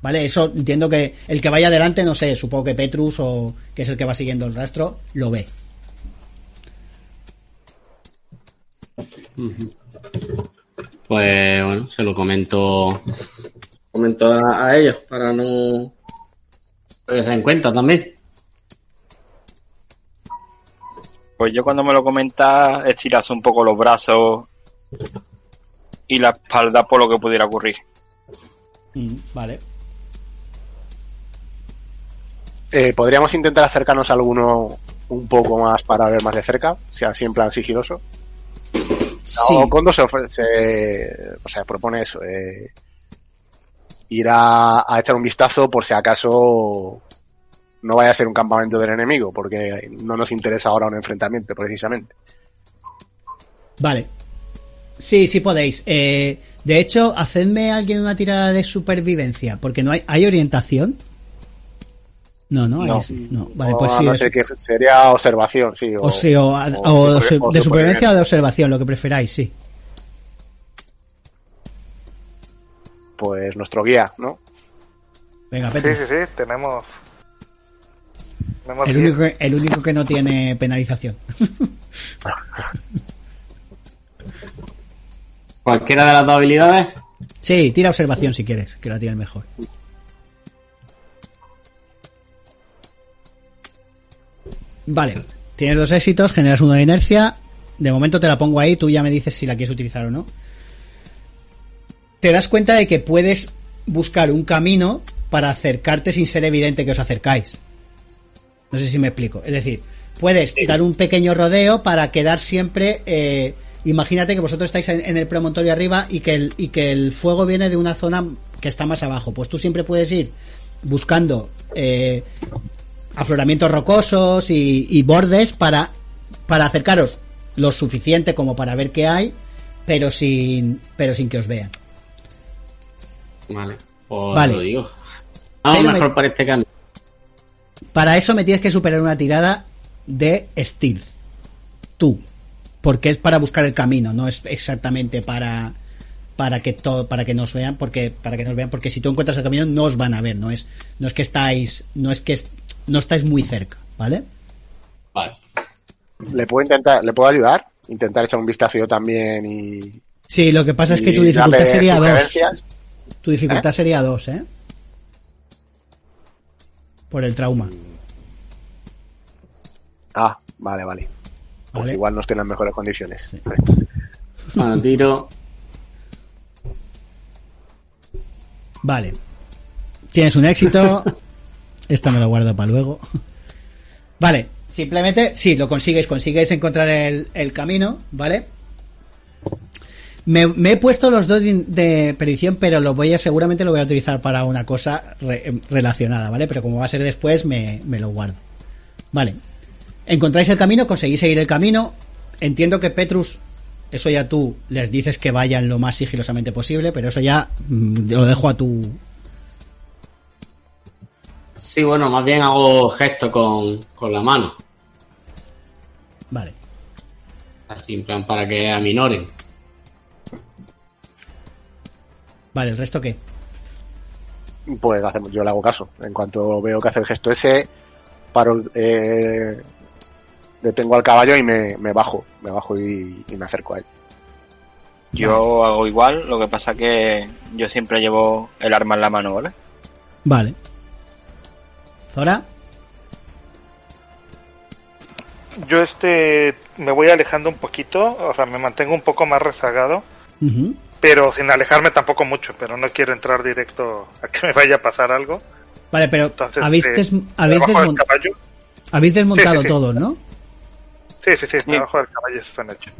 ¿Vale? Eso entiendo que el que vaya adelante, no sé, supongo que Petrus o que es el que va siguiendo el rastro, lo ve. Pues bueno, se lo comento, comento a, a ellos para no que se den cuenta también. Pues yo cuando me lo comentas, estiras un poco los brazos y la espalda por lo que pudiera ocurrir. Mm, vale. Eh, Podríamos intentar acercarnos a alguno un poco más para ver más de cerca, si así en plan sigiloso. Sí. O Kondo se ofrece, o sea, propone eso, eh, ir a, a echar un vistazo por si acaso no vaya a ser un campamento del enemigo, porque no nos interesa ahora un enfrentamiento, precisamente. Vale. Sí, sí podéis. Eh, de hecho, hacedme alguien una tirada de supervivencia, porque no hay, ¿hay orientación. No, no, No. hay- no. Vale, pues sí. no sería observación, sí. o, sí, o, a- o o de, super- o de supervivencia o de observación, lo que preferáis, sí. Pues nuestro guía, ¿no? Venga, Sí, Petrus. sí, sí, tenemos. El único, que- el único que no tiene penalización. Cualquiera de las dos habilidades. Sí, tira observación si quieres, que la tiene mejor. Vale, tienes dos éxitos, generas uno de inercia. De momento te la pongo ahí, tú ya me dices si la quieres utilizar o no. Te das cuenta de que puedes buscar un camino para acercarte sin ser evidente que os acercáis. No sé si me explico. Es decir, puedes dar un pequeño rodeo para quedar siempre. eh, imagínate que vosotros estáis en, en el promontorio arriba y que, el, y que el fuego viene de una zona que está más abajo. Pues tú siempre puedes ir buscando eh, afloramientos rocosos y, y bordes para, para acercaros lo suficiente como para ver qué hay, pero sin, pero sin que os vean. Vale. Pues Vale. lo digo. Vamos Pero mejor me- por este camino. Para eso me tienes que superar una tirada de stealth. Tú. Porque es para buscar el camino, no es exactamente para para que todo para que nos vean porque para que nos vean porque si tú encuentras el camino no os van a ver no es no es que estáis no es que est- no estáis muy cerca vale Vale. ¿Le puedo intentar, le puedo ayudar? Intentar echar un vistazo yo también y. sí lo que pasa es que tu dificultad sería dos tu dificultad sería dos eh por el trauma Ah, vale, vale. Pues Vale. igual no estoy en las mejores condiciones. Sí. Bueno, tiro. Vale. Tienes un éxito. Esta me lo guardo para luego. Vale. Simplemente, sí, lo consigues. Consigues encontrar el, el camino, ¿vale? Me, me he puesto los dos de, de predicción, pero lo voy a, seguramente lo voy a utilizar para una cosa re- relacionada, ¿vale? Pero como va a ser después, me, me lo guardo. Vale. Encontráis el camino, conseguís seguir el camino. Entiendo que Petrus, eso ya tú les dices que vayan lo más sigilosamente posible, pero eso ya mm, lo dejo a tu. Sí, bueno, más bien hago gesto con, con la mano. Vale. Así, en plan, para que aminoren. Vale, ¿el resto qué? Pues hacemos, yo le hago caso. En cuanto veo que hace el gesto ese, paro, eh, detengo al caballo y me, me bajo. Me bajo y, y me acerco a él. Yo hago igual, lo que pasa que yo siempre llevo el arma en la mano, ¿vale? Vale. Zora, Yo este me voy alejando un poquito, o sea, me mantengo un poco más rezagado, Ujú. Pero sin alejarme tampoco mucho, pero no quiero entrar directo a que me vaya a pasar algo. Vale, pero Entonces, habéis, eh, des- habéis, del habéis desmontado Sí, sí, sí. todo, ¿no? Sí, sí, sí, Sí. debajo del caballo están hechos.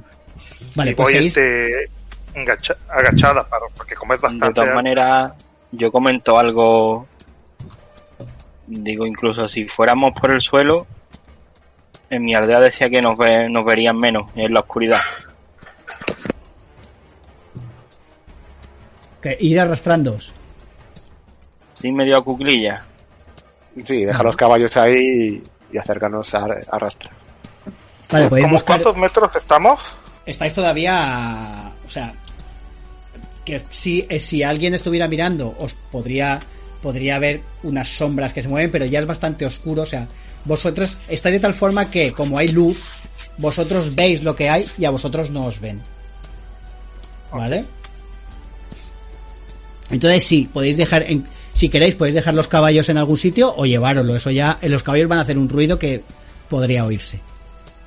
Vale, y pues voy seguís. este engacha- agachada, para, porque como es De bastante... todas maneras, yo comento algo. Digo, incluso si fuéramos por el suelo, en mi aldea decía que nos, ve- nos verían menos en la oscuridad. Que ir arrastrándoos. Sí, medio a cuclilla. Sí, deja los caballos ahí y, acércanos a, arrastrar. Vale, podéis ¿Cómo buscar. cuántos metros estamos? Estáis todavía. O sea. Que si, eh, si alguien estuviera mirando, os podría. Podría ver unas sombras que se mueven, pero ya es bastante oscuro. O sea, vosotros estáis de tal forma que, como hay luz, vosotros veis lo que hay y a vosotros no os ven. ¿Vale? Entonces sí, podéis dejar, en- si queréis, podéis dejar los caballos en algún sitio o llevároslo. Eso ya, eh, los caballos van a hacer un ruido que podría oírse.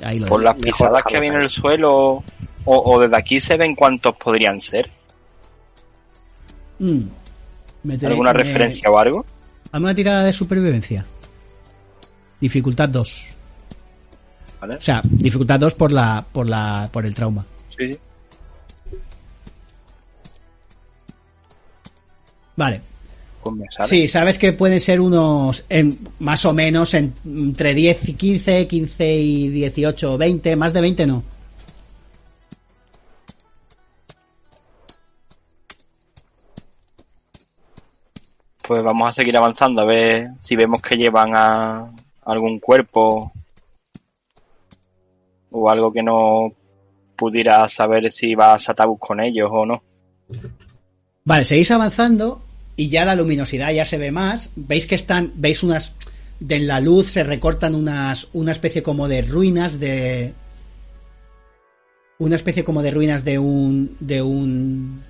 Ahí lo Por las pisadas que había en el suelo, o, o desde aquí se ven cuántos podrían ser. Mm. Meteré- ¿Alguna me- referencia o algo? Hazme una tirada de supervivencia. Dificultad 2. ¿Vale? O sea, dificultad 2 por la, por la, por el trauma. Sí, sí. Vale. Sí, sabes que pueden ser unos, en, más o menos, en- entre 10 y 15, 15 y 18 o 20, más de 20 no. Pues vamos a seguir avanzando a ver si vemos que llevan a algún cuerpo o algo que no pudiera saber si va a Satabus con ellos o no. Vale, seguís avanzando y ya la luminosidad ya se ve más. Veis que están, veis unas, en la luz se recortan unas una especie como de ruinas de una especie como de ruinas de un de un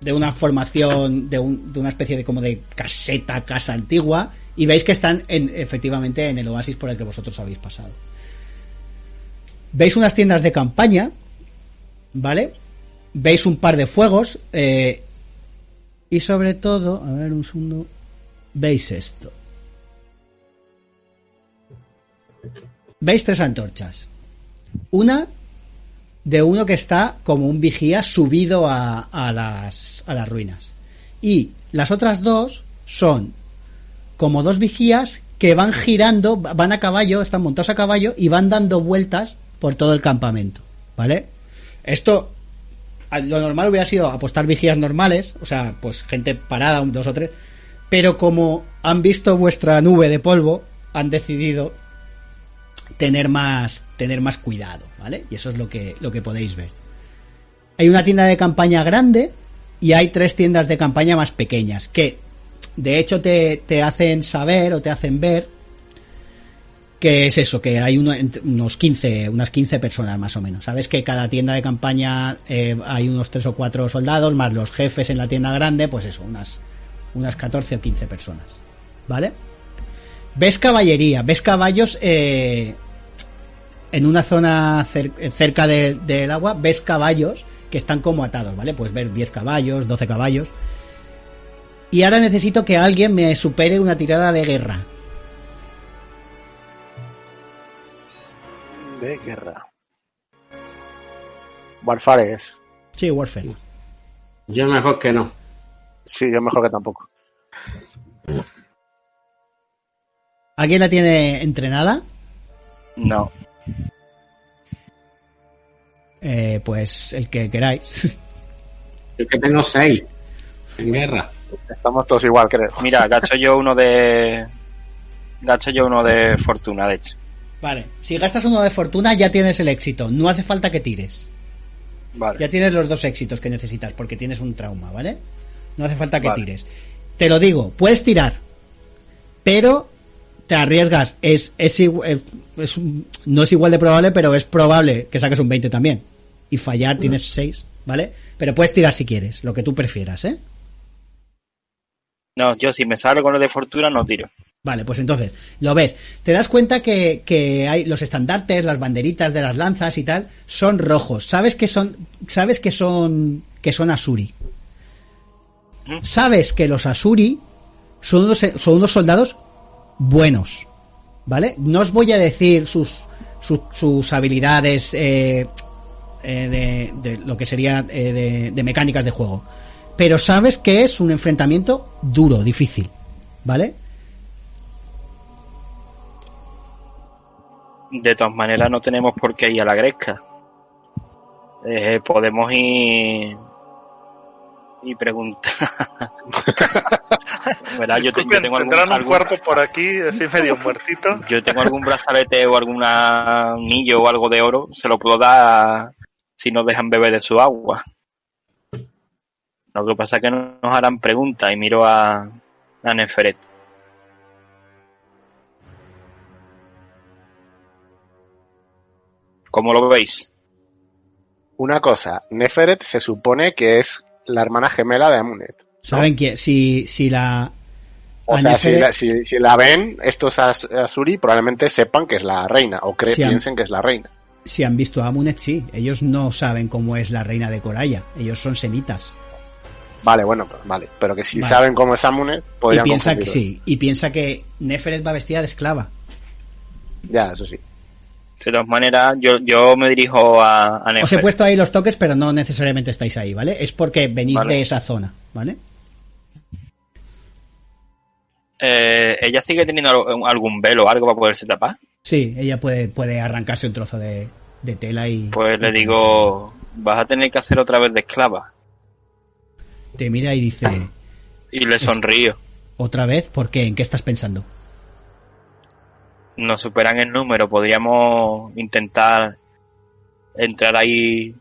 de una formación de, un, de una especie de como de caseta casa antigua y veis que están en, efectivamente en el oasis por el que vosotros habéis pasado veis unas tiendas de campaña vale veis un par de fuegos eh, y sobre todo a ver un segundo veis esto veis tres antorchas una de uno que está como un vigía subido a, las, las ruinas. Y las otras dos son como dos vigías que van girando, van a caballo, están montados a caballo y van dando vueltas por todo el campamento. ¿Vale? Esto, lo normal hubiera sido apostar vigías normales, o sea, pues gente parada, un, dos o tres, pero como han visto vuestra nube de polvo, han decidido tener más, tener más cuidado, ¿vale? Y eso es lo que, lo que podéis ver. Hay una tienda de campaña grande y hay tres tiendas de campaña más pequeñas que de hecho te, te hacen saber o te hacen ver que es eso, que hay uno, unos 15, unas 15 personas más o menos. Sabes que cada tienda de campaña eh, hay unos 3 o 4 soldados, más los jefes en la tienda grande, pues eso, unas, unas 14 o 15 personas. ¿Vale? Ves caballería, ves caballos eh, en una zona cer cerca del de, agua, ves caballos que están como atados, ¿vale? Puedes ver 10 caballos, 12 caballos. Y ahora necesito que alguien me supere una tirada de guerra. De guerra. Warfare es. Sí, Warfare. Yo mejor que no. Sí, yo mejor que tampoco. ¿Alguien la tiene entrenada? No. Eh, pues el que queráis. Yo que tengo seis en guerra. Estamos todos igual, creo. Mira, gasto yo uno de. Gasto yo uno de fortuna, de hecho. Vale, si gastas uno de fortuna ya tienes el éxito. No hace falta que tires. Vale. Ya tienes los dos éxitos que necesitas porque tienes un trauma, ¿vale? No hace falta que Vale. tires. Te lo digo, puedes tirar, pero te arriesgas. Es, es, eh, es no es igual de probable, pero es probable que saques un 20 también. Y fallar tienes 6, ¿vale? Pero puedes tirar si quieres, lo que tú prefieras, ¿eh? No, yo si me sale con lo de fortuna no tiro. Vale, pues entonces, lo ves. Te das cuenta que, que hay los estandartes, las banderitas de las lanzas y tal, son rojos. Sabes que son, sabes que son, que son Asuri. Sabes que los Asuri son unos, son unos soldados buenos. ¿Vale? No os voy a decir sus, sus, sus habilidades eh, eh, de, de lo que sería eh, de, de mecánicas de juego. Pero sabes que es un enfrentamiento duro, difícil. ¿Vale? De todas maneras no tenemos por qué ir a la gresca. Eh, podemos ir y preguntar. Verá, yo, te- yo tengo algún, un algún- cuerpo por aquí, así medio muertito. yo tengo algún brazalete o algún anillo o algo de oro, se lo puedo dar si nos dejan beber de su agua. Lo que pasa es que no nos harán preguntas y miro a, a Neferet. ¿Cómo lo veis? Una cosa, Neferet se supone que es la hermana gemela de Amunet. ¿Saben quién? Si, si la. O si la, si- si la ven, estos As- Asuri probablemente sepan que es la reina, o han- piensen que es la reina. si han visto a Amunet, sí. Ellos no saben cómo es la reina de Coraya. Ellos son semitas. Vale, bueno, vale. Pero que si Vale. saben cómo es Amunet, Y podrían piensa que sí. Y piensa que Neferet va vestida de esclava. Ya, eso sí. De todas maneras, yo, yo me dirijo a, a Os he puesto ahí los toques, pero no necesariamente estáis ahí, ¿vale? Es porque venís Vale. de esa zona, ¿vale? Eh, ¿Ella sigue teniendo algún velo o algo para poderse tapar? Sí, ella puede, puede arrancarse un trozo de, de tela y. Pues le digo, vas a tener que hacer otra vez de esclava. Te mira y dice. Y le sonrío. ¿Otra vez? ¿Por qué? ¿En qué estás pensando? Nos superan el número, podríamos intentar entrar ahí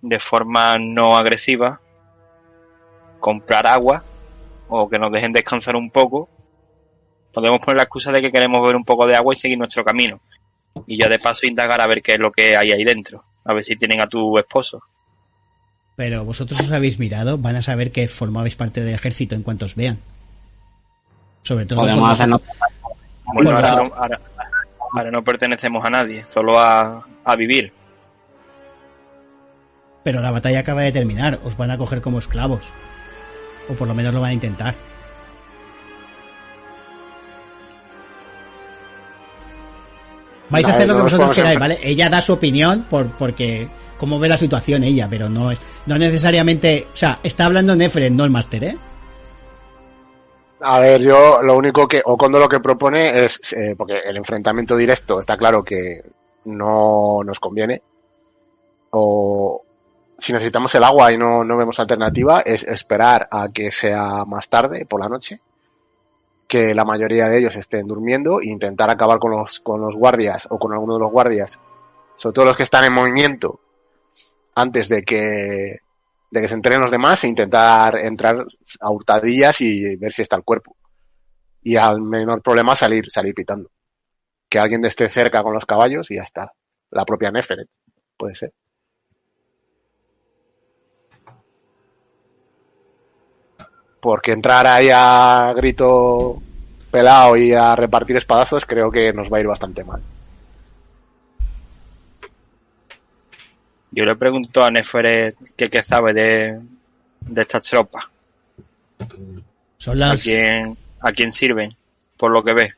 de forma no agresiva, comprar agua o que nos dejen descansar un poco Podemos poner la excusa de que queremos beber un poco de agua y seguir nuestro camino. Y ya de paso indagar a ver qué es lo que hay ahí dentro. A ver si tienen a tu esposo. Pero vosotros os habéis mirado, van a saber que formabais parte del ejército en cuanto os vean. Sobre todo Podemos hacernos Bueno, ahora, no, ahora- ahora no pertenecemos a nadie, solo a, a vivir. Pero la batalla acaba de terminar, os van a coger como esclavos. O por lo menos lo van a intentar. Vais a hacer lo que vosotros queráis, ¿vale? Ella da su opinión por, porque cómo ve la situación ella, pero no es, no necesariamente, o sea, está hablando Nefren, no el máster, ¿eh? A ver, yo lo único que, Okondo lo que propone es, eh, porque el enfrentamiento directo está claro que no nos conviene, o si necesitamos el agua y no, no vemos alternativa, es esperar a que sea más tarde, por la noche, que la mayoría de ellos estén durmiendo e intentar acabar con los, con los guardias o con alguno de los guardias, sobre todo los que están en movimiento, antes de que, de que se enteren los demás e intentar entrar a hurtadillas y ver si está el cuerpo. Y al menor problema salir, salir pitando. Que alguien esté cerca con los caballos y ya está. La propia Neferet, puede ser. Porque entrar ahí a grito pelado y a repartir espadazos creo que nos va a ir bastante mal. Yo le pregunto a Nefere qué, qué sabe de, de estas tropas, Son a las... quién, a quién sirven, por lo que ve,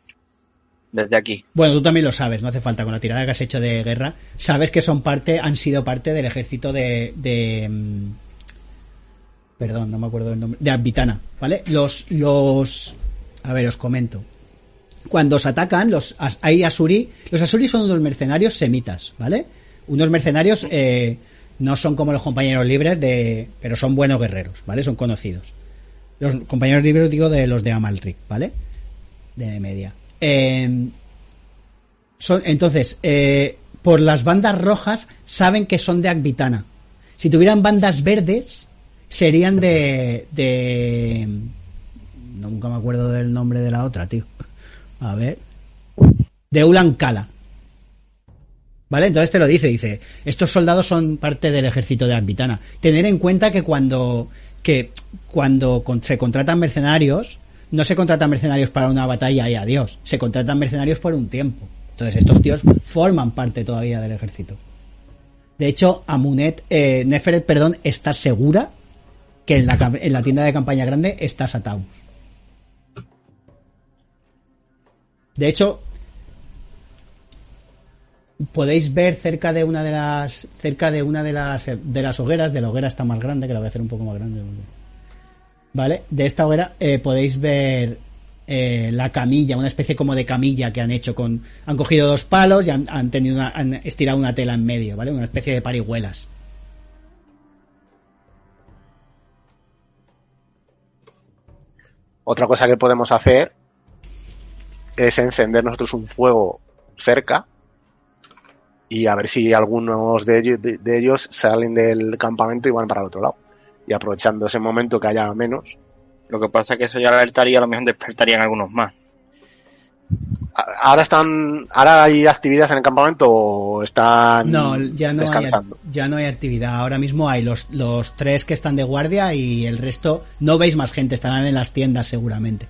desde aquí. Bueno, tú también lo sabes, no hace falta con la tirada que has hecho de guerra. Sabes que son parte, han sido parte del ejército de. de mm, perdón, no me acuerdo del nombre. De Advitana, ¿vale? Los. los a ver, os comento. Cuando os atacan, los hay Asuri. Los Asuri son unos mercenarios semitas, ¿vale? Unos mercenarios eh, no son como los compañeros libres, de pero son buenos guerreros, ¿vale? Son conocidos. Los compañeros libres, digo, de los de Amalric, ¿vale? De media. Eh, son, entonces, eh, por las bandas rojas saben que son de Akvitana. Si tuvieran bandas verdes, serían de. de. Nunca me acuerdo del nombre de la otra, tío. A ver. De Ulan Kala. Entonces te lo dice, dice, estos soldados son parte del ejército de Akvitana. Tener en cuenta que cuando que cuando se contratan mercenarios, no se contratan mercenarios para una batalla y adiós, se contratan mercenarios por un tiempo. Entonces estos tíos forman parte todavía del ejército. De hecho, Amunet, eh, Neferet, perdón, está segura que en la, en la tienda de campaña grande está Sataus. De hecho, podéis ver cerca de una de las cerca de una de las de las hogueras de la hoguera está más grande que la voy a hacer un poco más grande vale de esta hoguera eh, podéis ver eh, la camilla una especie como de camilla que han hecho con han cogido dos palos y han, han tenido han estirado una tela en medio vale una especie de parihuelas. Otra cosa que podemos hacer es encender nosotros un fuego cerca y a ver si algunos de ellos, de, de ellos salen del campamento y van para el otro lado. Y aprovechando ese momento que haya menos. Lo que pasa es que eso ya alertaría, a lo mejor despertarían algunos más. Ahora están, ahora hay actividad en el campamento o están no ya no hay, ya no hay actividad ahora mismo hay los los tres que están de guardia y el resto no veis más gente estarán en las tiendas seguramente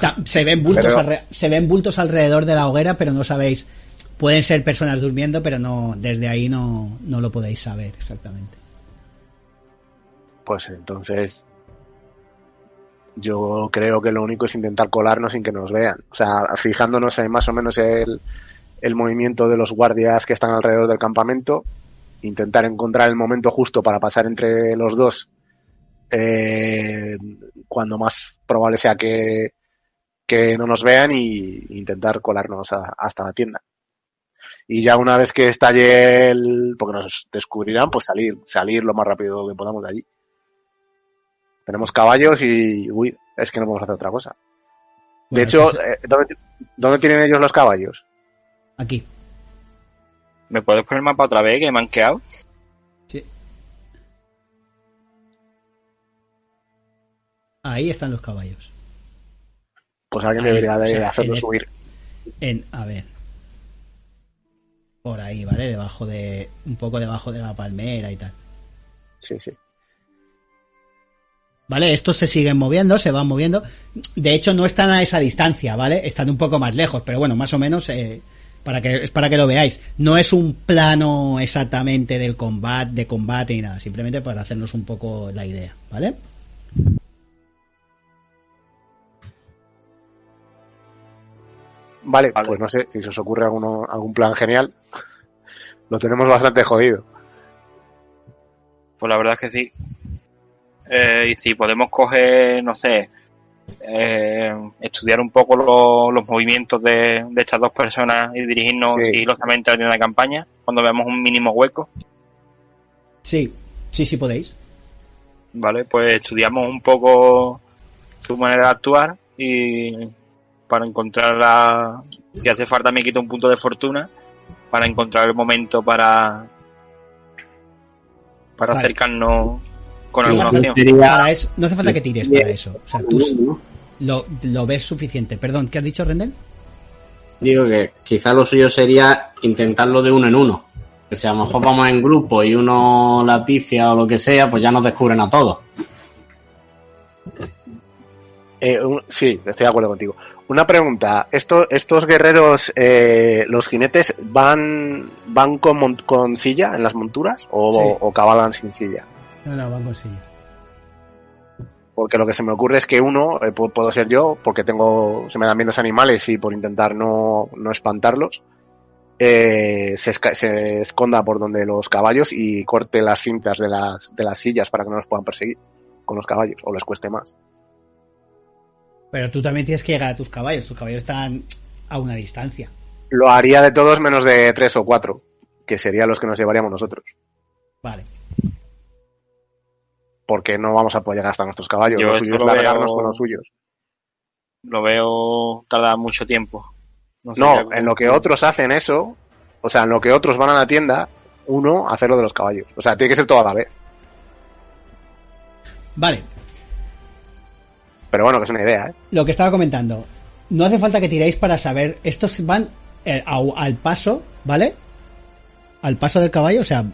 Ta- se ven bultos Pero- se ven bultos alrededor de la hoguera pero no sabéis pueden ser personas durmiendo pero no desde ahí no, no lo podéis saber exactamente Pues entonces yo creo que lo único es intentar colarnos sin que nos vean. O sea, fijándonos en más o menos el, el movimiento de los guardias que están alrededor del campamento, intentar encontrar el momento justo para pasar entre los dos eh, cuando más probable sea que, que no nos vean y intentar colarnos hasta la tienda. Y ya una vez que estalle el, porque nos descubrirán, pues salir, salir lo más rápido que podamos de allí. Tenemos caballos y, uy, es que no podemos hacer otra cosa. De Bueno, hecho, pues, eh, ¿dónde, dónde tienen ellos los caballos? aquí ¿Me puedes poner el mapa otra vez que me han quedado? sí. ahí están los caballos Pues alguien Ahí, debería de o sea, hacerlo subir. En, a ver. Por ahí, ¿vale? Debajo de. Un poco debajo de la palmera y tal. Sí, sí. ¿Vale? Estos se siguen moviendo, se van moviendo. De hecho, no están a esa distancia, ¿vale? Están un poco más lejos, pero bueno, más o menos eh, para que, es para que lo veáis. No es un plano exactamente del combate, de combate ni nada, simplemente para hacernos un poco la idea, ¿vale? Vale, Vale. pues no sé si se os ocurre alguno, algún plan genial. Lo tenemos bastante jodido. Pues la verdad es que sí. Eh, y si podemos coger, no sé, eh, estudiar un poco lo- los movimientos de, de estas dos personas y dirigirnos Sí. sigilosamente a la campaña cuando veamos un mínimo hueco, Sí, sí, sí podéis. ¿vale? Pues estudiamos un poco su manera de actuar y para encontrar la... Si hace falta me quito un punto de fortuna para encontrar el momento para para Vale. acercarnos con alguna opción. Para eso, no hace falta que tires para eso. O sea, tú ¿no? lo, lo ves suficiente. Perdón, ¿qué has dicho, Rendel? Digo que quizá lo suyo sería intentarlo de uno en uno. Que si a lo mejor vamos en grupo y uno la pifia o lo que sea, pues ya nos descubren a todos. Eh, un- sí, estoy de acuerdo contigo. Una pregunta, ¿esto, ¿estos guerreros, eh, los jinetes, van van con, con silla en las monturas o, Sí. o cabalgan sin silla? No, no, van con silla. Porque lo que se me ocurre es que uno, eh, pu- puedo ser yo, porque tengo, se me dan bien los animales y por intentar no, no espantarlos, eh, se, se esconda por donde los caballos y corte las cintas de las, de las sillas para que no los puedan perseguir con los caballos o les cueste más. Pero tú también tienes que llegar a tus caballos. Tus caballos están a una distancia. Lo haría de todos menos de tres o cuatro, que serían los que nos llevaríamos nosotros. Vale. Porque no vamos a poder llegar hasta nuestros caballos. Yo lo esto suyo es lo largarnos veo- con los suyos. Lo veo tardar mucho tiempo. sé No, en lo que otros hacen eso, o sea, en lo que otros van a la tienda, uno hacer lo de los caballos. O sea, tiene que ser todo a la vez. Vale. Pero bueno, que es una idea, ¿eh? Lo que estaba comentando. No hace falta que tiréis para saber. Estos van eh, al paso, ¿vale? Al paso del caballo, o sea,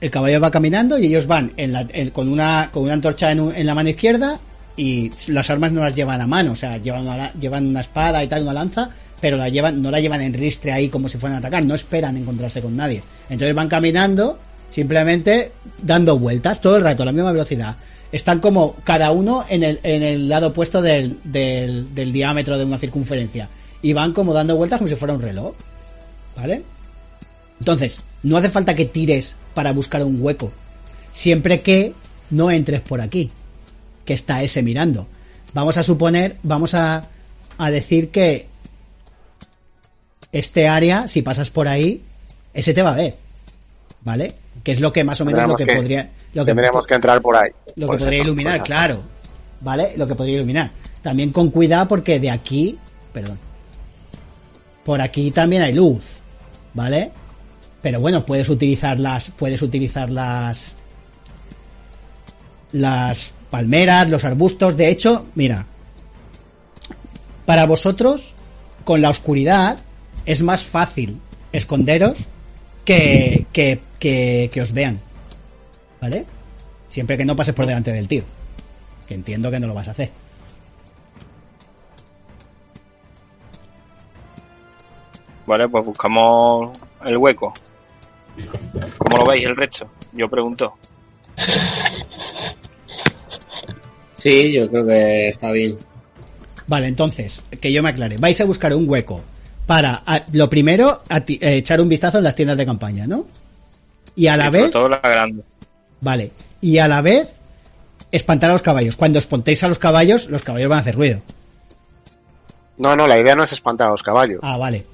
el caballo va caminando y ellos van en la- con, una, con una antorcha en, la mano izquierda y las armas no las llevan a mano, o sea, llevan una, llevan una espada y tal, una lanza, pero la llevan, no la llevan en ristre ahí como si fueran a atacar, no esperan encontrarse con nadie. Entonces van caminando, simplemente dando vueltas todo el rato a la misma velocidad. Están como cada uno en el, en el lado opuesto del, del, del diámetro de una circunferencia. Y van como dando vueltas como si fuera un reloj. ¿Vale? Entonces, no hace falta que tires para buscar un hueco. Siempre que no entres por aquí. Que está ese mirando. Vamos a suponer, vamos a, a decir que este área, si pasas por ahí, ese te va a ver. ¿Vale? Que es lo que más o menos lo que, que- podría. Lo que, Tendríamos que entrar por ahí. lo Por que podría iluminar, claro. ¿Vale? Lo que podría iluminar. También con cuidado porque de aquí, perdón. Por aquí también hay luz, ¿vale? Pero bueno, puedes utilizar las puedes utilizar las las palmeras, los arbustos, de hecho, mira, para vosotros con la oscuridad es más fácil esconderos que, que, que, que os vean. ¿Vale? Siempre que no pases por delante del tío. Que entiendo que no lo vas a hacer. Vale, pues buscamos el hueco. ¿Cómo lo veis el resto? Yo pregunto. Sí, yo creo que está bien. Vale, entonces, que yo me aclare. Vais a buscar un hueco para, a- lo primero, a ti- eh, echar un vistazo en las tiendas de campaña, ¿no? Y a la Sí, sobre vez, todo la grande. vale, y a la vez, espantar a los caballos. Cuando espantéis a los caballos, los caballos van a hacer ruido. No, no, la idea no es espantar a los caballos. Ah, vale.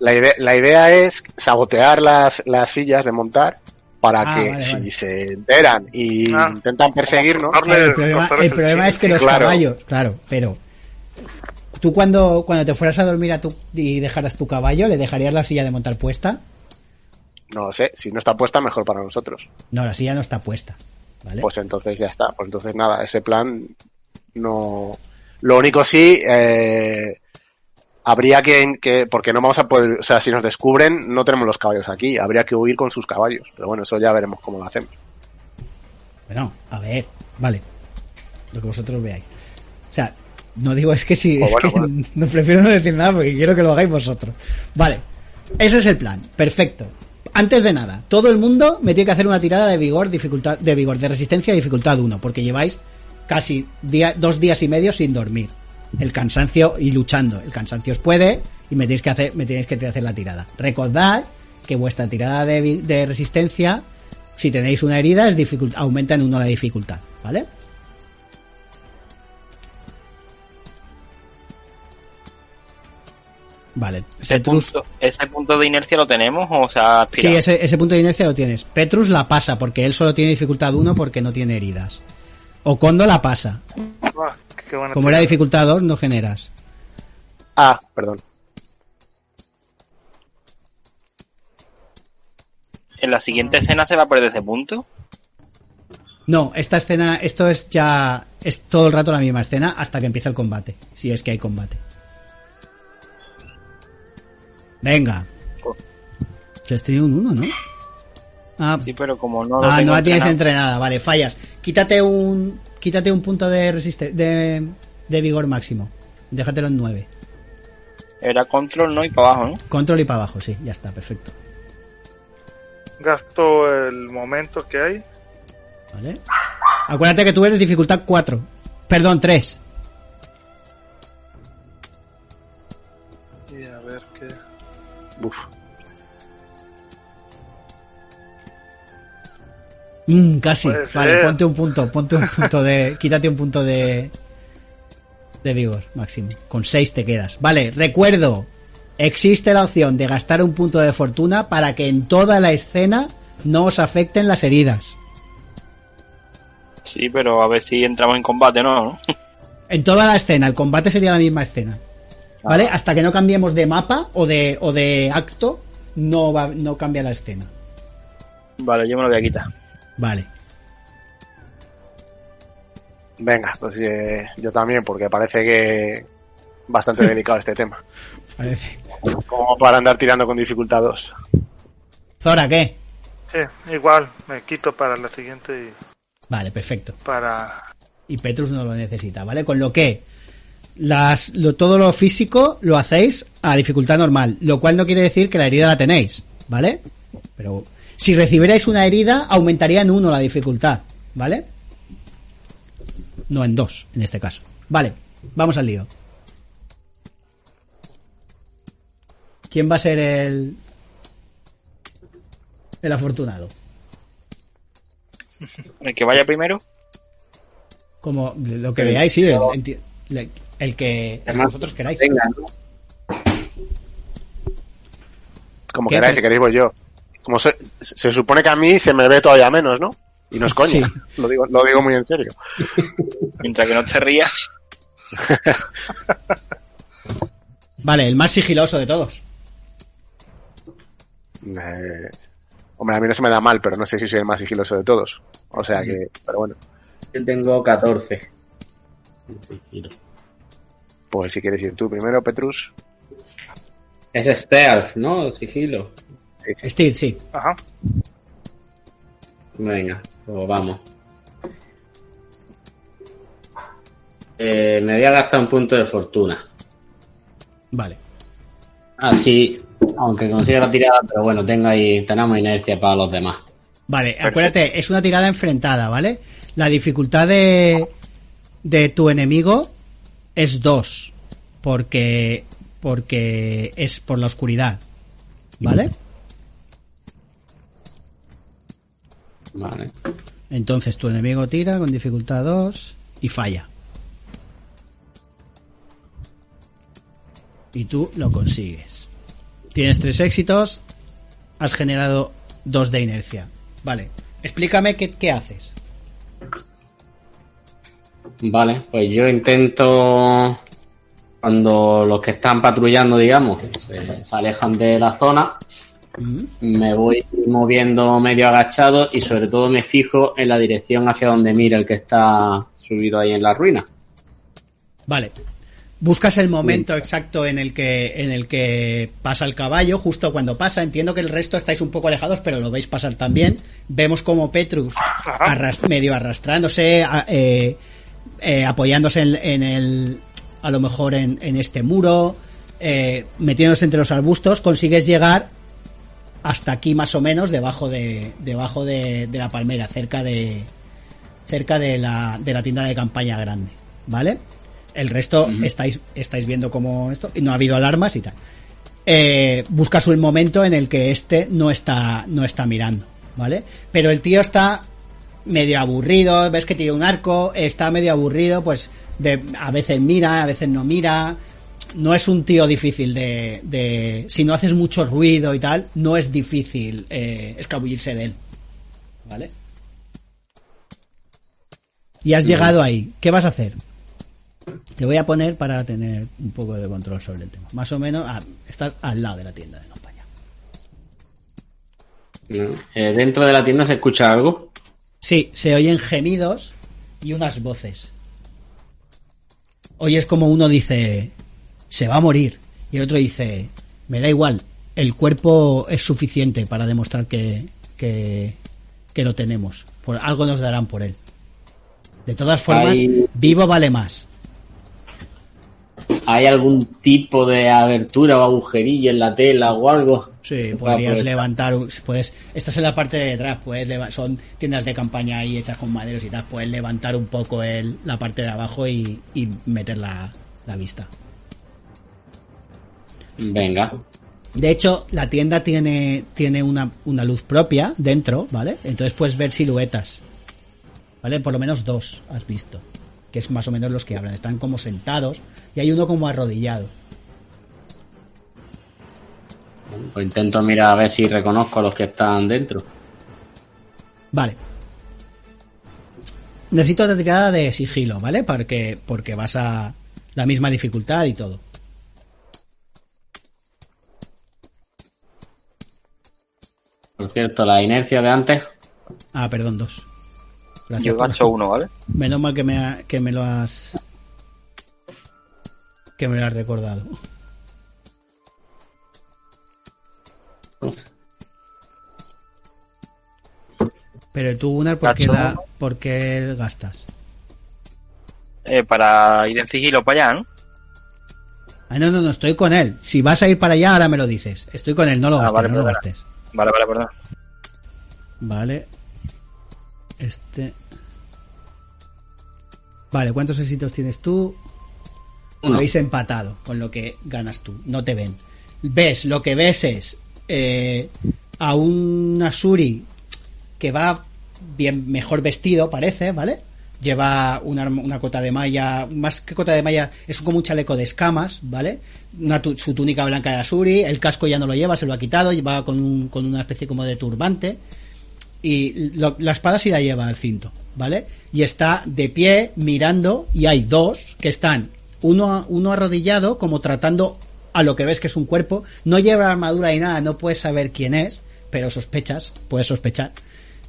La, idea, la idea es sabotear las, las sillas de montar para Ah, que vale, si vale. se enteran y Ah. intentan perseguirnos, el problema, el es que los Claro. caballos, claro, pero tú cuando, cuando te fueras a dormir a tu, y dejaras tu caballo, ¿le dejarías la silla de montar puesta? no lo sé, si no está puesta, mejor para nosotros. No, la silla no está puesta, ¿vale? Pues entonces ya está. Pues entonces nada, ese plan no, Lo único sí, eh, habría que, que, porque no vamos a poder, o sea, si nos descubren, no tenemos los caballos aquí, habría que huir con sus caballos. Pero bueno, eso ya veremos cómo lo hacemos. Bueno, a ver, vale. Lo que vosotros veáis. O sea, no digo es que si. Pues es bueno, que bueno. no prefiero no decir nada porque quiero que lo hagáis vosotros. Vale. Ese es el plan. Perfecto. Antes de nada, todo el mundo me tiene que hacer una tirada de vigor, dificultad, de vigor, de resistencia, dificultad 1, porque lleváis casi día- dos días y medio sin dormir. El cansancio y luchando. El cansancio os puede y me tenéis que hacer, me tenéis que hacer la tirada. Recordad que vuestra tirada de, resistencia, si tenéis una herida, es dificult- aumenta en uno la dificultad, ¿vale? Vale. Ese Petrus, punto, ese punto de inercia lo tenemos o se ha sí, ese, ese punto de inercia lo tienes. Petrus la pasa porque él solo tiene dificultad 1 porque no tiene heridas. Okondo la pasa. Ah, qué buena Como era dificultad 2, no generas. Ah, perdón. ¿En la siguiente escena se va a perder ese punto? No, esta escena, esto es ya, es todo el rato la misma escena hasta que empieza el combate, si es que hay combate. Venga. Se has tenido un 1, ¿no? Ah, Sí, pero como no lo ah, tengo no la tienes entrenada, vale, fallas. Quítate un, quítate un punto de resiste, de, de vigor máximo. Déjatelo en 9. Era control, ¿no? Y para abajo, ¿no? Control y para abajo, sí, ya está, perfecto. Gasto el momento que hay. ¿Vale? Acuérdate que tú eres dificultad 4. Perdón, 3. Mm, casi. Puede Vale, ser. ponte un punto, ponte un punto de. Quítate un punto de. De vigor máximo. Con 6 te quedas. Vale, recuerdo. Existe la opción de gastar un punto de fortuna para que en toda la escena no os afecten las heridas. Sí, pero a ver si entramos en combate, ¿no? ¿no? En toda la escena, el combate sería la misma escena. ¿Vale? Hasta que no cambiemos de mapa o de, o de acto, no, va, no cambia la escena. Vale, yo me lo voy a quitar. Vale. Venga, pues eh, yo también, porque parece que bastante delicado este tema. Parece. Como para andar tirando con dificultad 2. Zora, ¿qué? Sí, igual, me quito para la siguiente y Vale, perfecto. para. y Petrus no lo necesita, ¿vale? Con lo que las, lo, todo lo físico lo hacéis a dificultad normal, lo cual no quiere decir que la herida la tenéis, ¿vale? Pero si recibierais una herida, aumentaría en uno la dificultad, ¿vale? No en dos, en este caso. Vale, vamos al lío. ¿Quién va a ser el el afortunado? El que vaya primero. Como lo que veáis, sí, el, el que el que Además, vosotros queráis. Venga, ¿no? Como queráis, si queréis voy yo. Como se, se supone que a mí se me ve todavía menos, ¿no? Y no es coña. Sí. Lo, digo, lo digo muy en serio. Mientras que no te rías. Vale, el más sigiloso de todos. Eh, hombre, a mí no se me da mal, pero no sé si soy el más sigiloso de todos. O sea que, pero bueno, Yo tengo 14. pues si quieres ir tú primero, Petrus. Es stealth, ¿no? Sigilo. Sí, sí. Steel, sí. Ajá. Venga, pues vamos. Eh, me voy a gastar un punto de fortuna. Vale. Así, aunque consiga la tirada, pero bueno, tengo ahí, tenemos inercia para los demás. Vale, acuérdate, es una tirada enfrentada, ¿vale? La dificultad de, de tu enemigo es 2. Porque, porque es por la oscuridad. ¿Vale? Vale. Entonces tu enemigo tira con dificultad 2 y falla. Y tú lo consigues. Tienes tres éxitos, has generado dos de inercia. Vale, explícame qué, qué haces. Vale, pues yo intento, cuando los que están patrullando, digamos, se, se alejan de la zona, Me voy moviendo medio agachado y sobre todo me fijo en la dirección hacia donde mira el que está subido ahí en la ruina. Vale. Buscas el momento exacto en el que en el que pasa el caballo, justo cuando pasa. Entiendo que el resto estáis un poco alejados, pero lo veis pasar también. Vemos como Petrus medio arrastrándose, a- eh, eh, apoyándose en, en el, a lo mejor en, en este muro, eh, metiéndose entre los arbustos, consigues llegar hasta aquí más o menos, debajo de debajo de, de la palmera, cerca de cerca de la, de la tienda de campaña grande, ¿vale? El resto estáis, estáis viendo como esto, y no ha habido alarmas y tal. Eh, buscas un momento en el que este no está, no está mirando, ¿vale? Pero el tío está medio aburrido, ves que tiene un arco, está medio aburrido, pues de, a veces mira, a veces no mira. No es un tío difícil de, de si no haces mucho ruido y tal, no es difícil eh, escabullirse de él, ¿vale? Y has llegado ahí. ¿Qué vas a hacer? Te voy a poner para tener un poco de control sobre el tema. Más o menos, ah, estás al lado de la tienda de campaña. Eh, dentro de la tienda se escucha algo. Sí, se oyen gemidos y unas voces. Oyes como uno dice, se va a morir. Y el otro dice, me da igual, el cuerpo es suficiente para demostrar que, que, que lo tenemos. Por algo nos darán por él. De todas formas, Hay- vivo vale más. ¿Hay algún tipo de abertura o agujerillo en la tela o algo? Sí, Para podrías poder- levantar, puedes, estás en la parte de detrás, puedes son tiendas de campaña ahí hechas con maderos y tal, puedes levantar un poco el, la parte de abajo y, y meter la, la vista. Venga. De hecho, la tienda tiene, tiene una, una luz propia dentro, ¿vale? Entonces puedes ver siluetas. ¿Vale? Por lo menos dos has visto. Que es más o menos los que hablan. Están como sentados y hay uno como arrodillado. Pues intento mirar a ver si reconozco a los que están dentro. Vale. Necesito otra tirada de sigilo, ¿vale? Porque, porque vas a la misma dificultad y todo. Por cierto, la inercia de antes. Ah, perdón, dos. Gracias Yo por- gasto uno, ¿vale? Menos mal que me, ha- que me lo has. Que me lo has recordado. Pero tú, Gunnar, ¿por qué, la. ¿por qué gastas? Eh, para ir en sigilo para allá, ¿no? Ah, no, no, no, estoy con él. Si vas a ir para allá, ahora me lo dices. Estoy con él, no lo Ah, gastes, vale, no lo gastes. Vale, vale, perdón. Vale. Este. Vale, ¿cuántos éxitos tienes tú? Uno. Habéis empatado con lo que ganas tú. No te ven. Ves, lo que ves es eh, a un Asuri que va bien mejor vestido, parece, ¿vale? Lleva una, una cota de malla, más que cota de malla, es como un chaleco de escamas, ¿vale? Una su túnica blanca de Asuri, el casco ya no lo lleva, se lo ha quitado, lleva con, un- con una especie como de turbante y la espada sí la lleva al cinto, ¿vale? Y está de pie mirando y hay dos que están, uno, uno arrodillado como tratando a lo que ves que es un cuerpo, no lleva armadura y nada, no puedes saber quién es, pero sospechas, puedes sospechar,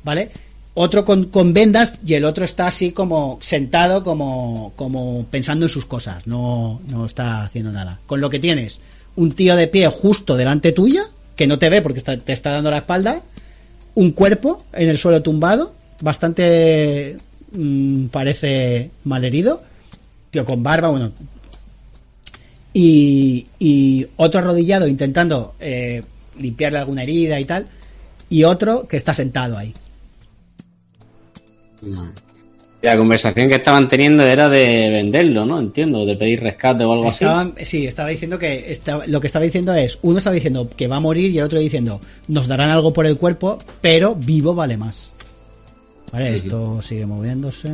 ¿vale? Otro con, con vendas y el otro está así como sentado, como, como pensando en sus cosas, no, no está haciendo nada. Con lo que tienes, un tío de pie justo delante tuya, que no te ve porque está- te está dando la espalda, un cuerpo en el suelo tumbado, bastante mm, parece malherido, tío con barba, bueno, y, y otro arrodillado intentando eh, limpiarle alguna herida y tal, y otro que está sentado ahí. La conversación que estaban teniendo era de venderlo, ¿no? Entiendo, de pedir rescate o algo así. Estaban- sí, estaba diciendo que estaba- lo que estaba diciendo es, uno estaba diciendo que va a morir y el otro diciendo, nos darán algo por el cuerpo, pero vivo vale más. Vale, esto sigue moviéndose.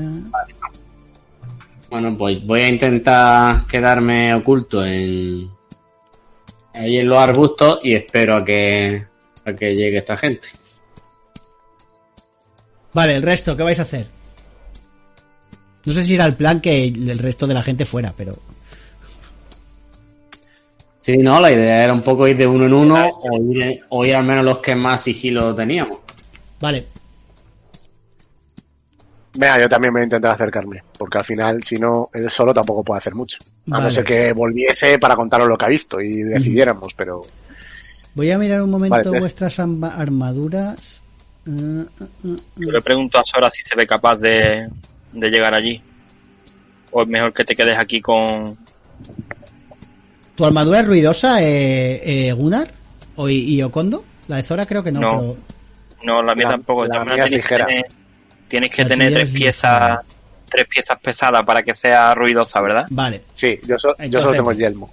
Bueno, pues voy a intentar quedarme oculto en ahí en los arbustos y espero a que a que llegue esta gente. Vale, el resto, ¿qué vais a hacer? No sé si era el plan que el resto de la gente fuera, pero... Sí, no, la idea era un poco ir de uno en uno o ir, o ir al menos los que más sigilo teníamos. Vale. Venga, yo también voy a intentar acercarme, porque al final, si no, él solo tampoco puede hacer mucho. A Vale. no ser que volviese para contaros lo que ha visto y decidiéramos, pero Voy a mirar un momento Vale, vuestras armaduras. Yo le pregunto a Sora si se ve capaz de, de llegar allí. O es mejor que te quedes aquí con... ¿Tu armadura es ruidosa, eh, eh, Gunnar? ¿O, y, y Okondo? La de Zora creo que no, No. pero... No, la mía La- tampoco. La mía es tienes que ligera. tener, tienes que La tener tuya tres es piezas, ligera. tres piezas pesadas para que sea ruidosa, ¿verdad? Vale, sí, yo, so- yo solo tengo el yelmo.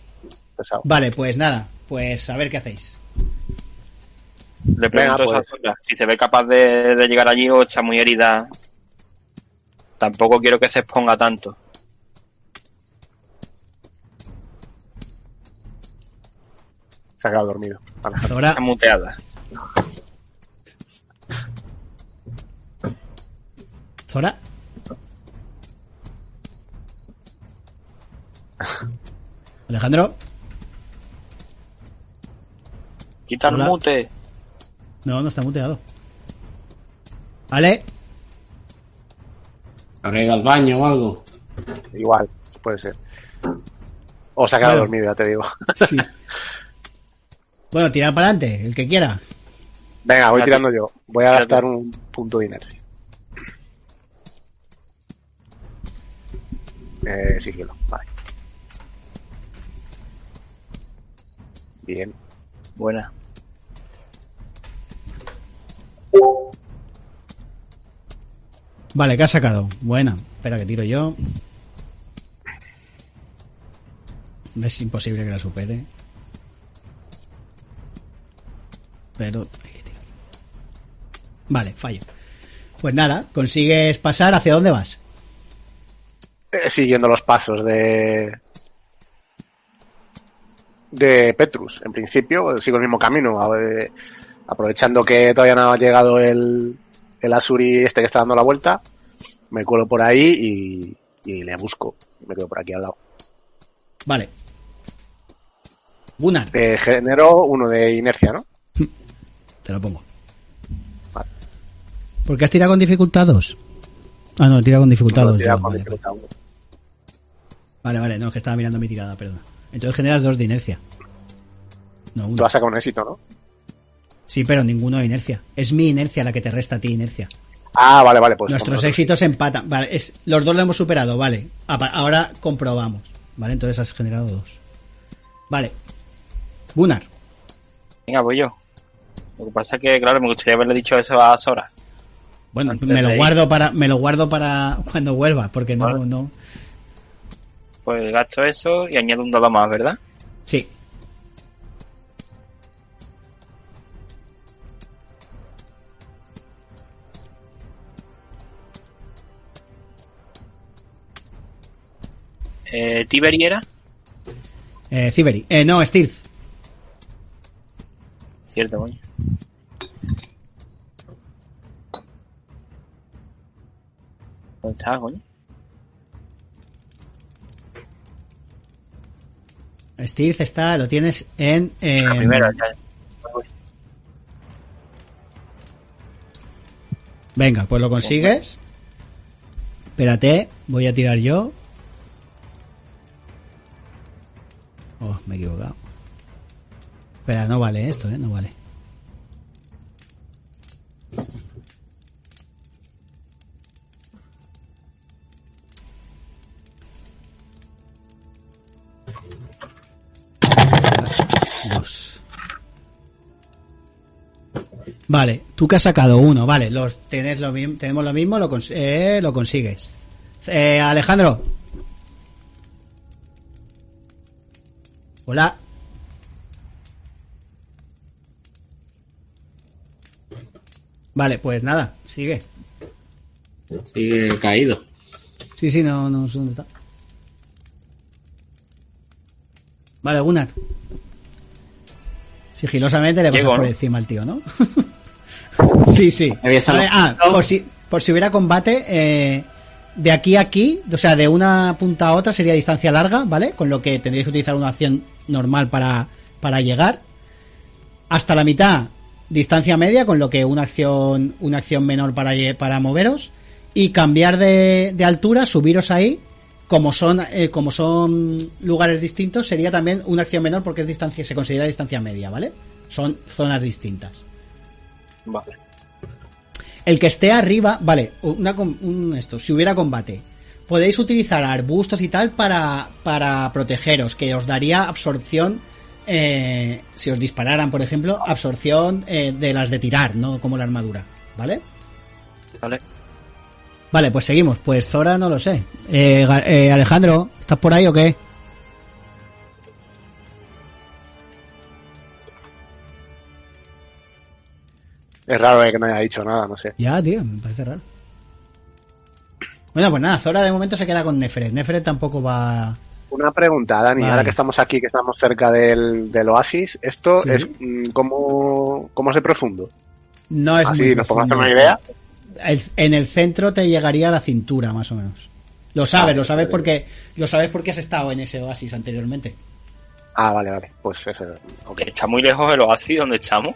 Pesado. vale, pues nada. Pues a ver qué hacéis. Le pregunto Venga, pues. Si se ve capaz de, de llegar allí o está muy herida. Tampoco quiero que se exponga tanto. Se ha quedado dormido. Zora, Está muteada. Zora. Alejandro. Quita el mute. No, no está muteado. ¿Vale? Habrá ido al baño o algo. Igual, puede ser. O se ha quedado dormido, ya te digo. Sí. bueno, tirar para adelante, el que quiera. Venga, voy tirando yo. Voy a gastar un punto de inercia. Eh, sigilo, vale. Bien. Buena. Vale, ¿qué has sacado? Buena. Espera que tiro yo. Es imposible que la supere. Pero hay que tirar. Vale, fallo. Pues nada, consigues pasar. ¿Hacia dónde vas? Eh, siguiendo los pasos de de Petrus. En principio, sigo el mismo camino. ver, aprovechando que todavía no ha llegado el, el Asuri este que está dando la vuelta, me cuelo por ahí y, y le busco. Me quedo por aquí al lado. Vale. Gunnar, Eh, genero uno de inercia, ¿no? te lo pongo. Vale. ¿Por qué has tirado con dificultad 2? Ah, no, tira con dificultad Lo 2. tira yo, con vale. Vale, vale, no, es que estaba mirando mi tirada, perdón. Entonces generas dos de inercia. No, Tú uno. has sacado un éxito, ¿no? Sí, pero ninguno de inercia. Es mi inercia la que te resta a ti inercia. Ah, vale, vale. Pues Nuestros éxitos empatan. Vale, es, los dos lo hemos superado, vale. Ahora comprobamos. Vale, entonces has generado dos. Vale. Gunnar. Venga, voy yo. Lo que pasa es que, claro, me gustaría haberle dicho eso a Sora. Bueno, Antes me lo guardo para, me lo guardo para cuando vuelva, porque no, Vale. no. Pues gasto eso y añado un dado más, ¿verdad? Sí. Eh, Tiberi era, Eh, Ciberi. Eh, no, Stilth. cierto, coño. ¿Dónde está, coño? Stilth está, lo tienes en. eh, La primera, ya. Venga, pues lo consigues. Espérate, voy a tirar yo. Oh, me he equivocado. Espera, no vale esto, ¿eh? No vale. Dos. Vale, tú que has sacado uno, vale, los tenés lo mismo, tenemos lo mismo, lo, eh, lo consigues. Eh, Alejandro. Hola. Vale, pues nada, sigue. Sigue caído. Sí, sí, no, no sé dónde está. Vale, Gunnar. Sigilosamente le pasas Llego, por ¿no? encima al tío, ¿no? sí, sí. Vale, ah, por si, por si hubiera combate, eh, de aquí a aquí, o sea, de una punta a otra sería distancia larga, ¿vale? Con lo que tendríais que utilizar una acción normal para, para llegar. Hasta la mitad, distancia media, con lo que una acción, una acción menor para, para moveros. y cambiar de, de altura, subiros ahí. Como son, eh, como son lugares distintos, sería también una acción menor porque es distancia, se considera distancia media, ¿vale? Son zonas distintas. Vale. El que esté arriba, vale, una, un esto, si hubiera combate, podéis utilizar arbustos y tal para, para protegeros, que os daría absorción, eh, si os dispararan, por ejemplo, absorción eh, de las de tirar, no como la armadura, ¿vale? Vale. Vale, pues seguimos. Pues Zora no lo sé. Eh, eh, Alejandro, ¿estás por ahí o qué? Es raro eh, que no haya dicho nada, no sé. Ya, tío, me parece raro. Bueno, pues nada, Zora de momento se queda con Neferet. Neferet tampoco va... Una pregunta, Dani, Vale. ahora que estamos aquí, que estamos cerca del, del oasis, ¿esto Sí. es mm, cómo, cómo es de profundo? No es Así, muy nos podemos hacer una idea. El- en el centro te llegaría a la cintura, más o menos. Lo sabes, Vale, lo sabes vale. porque lo sabes porque has estado en ese oasis anteriormente. Ah, vale, vale. Pues eso. ok. Está muy lejos el oasis donde estamos.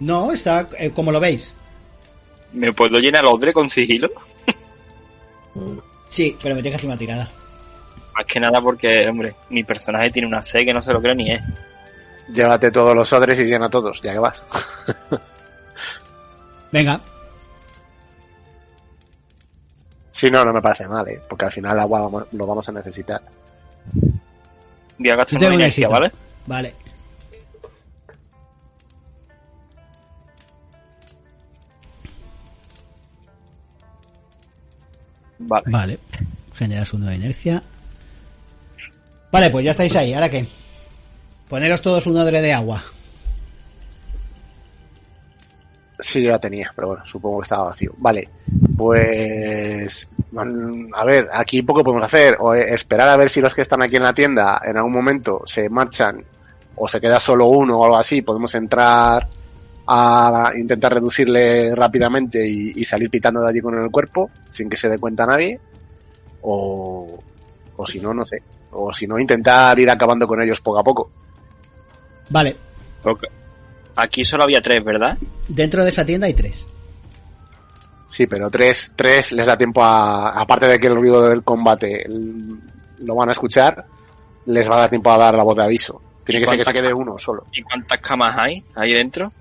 No, está eh, como lo veis. ¿Me puedo llenar el odre con sigilo? Sí, pero me tienes que hacer una tirada. Más que nada porque, hombre, mi personaje tiene una C que no se lo creo ni es. Llévate todos los odres y llena todos, ya que vas. Venga, Si no, no me parece mal, ¿eh? Porque al final el agua vamos- lo vamos a necesitar. Voy a gastar Yo tengo una éxito. ¿vale? vale. Vale. Vale. Generas uno de inercia. Vale, pues ya estáis ahí. ¿Ahora qué? Poneros todos un odre de agua. Sí, ya tenía, pero bueno, supongo que estaba vacío. Vale, pues mm, a ver, aquí poco podemos hacer. O eh, esperar a ver si los que están aquí en la tienda en algún momento se marchan o se queda solo uno o algo así. Podemos entrar a intentar reducirle rápidamente y, y salir pitando de allí con el cuerpo sin que se dé cuenta nadie. O, o si no, no sé. O si no, intentar ir acabando con ellos poco a poco. Vale. Aquí solo había tres, ¿verdad? Dentro de esa tienda hay tres. Sí, pero tres, tres les da tiempo a, aparte de que el ruido del combate lo van a escuchar, les va a dar tiempo a dar la voz de aviso. Tiene ¿Y que ser que se quede uno solo. ¿Y cuántas camas hay ahí dentro?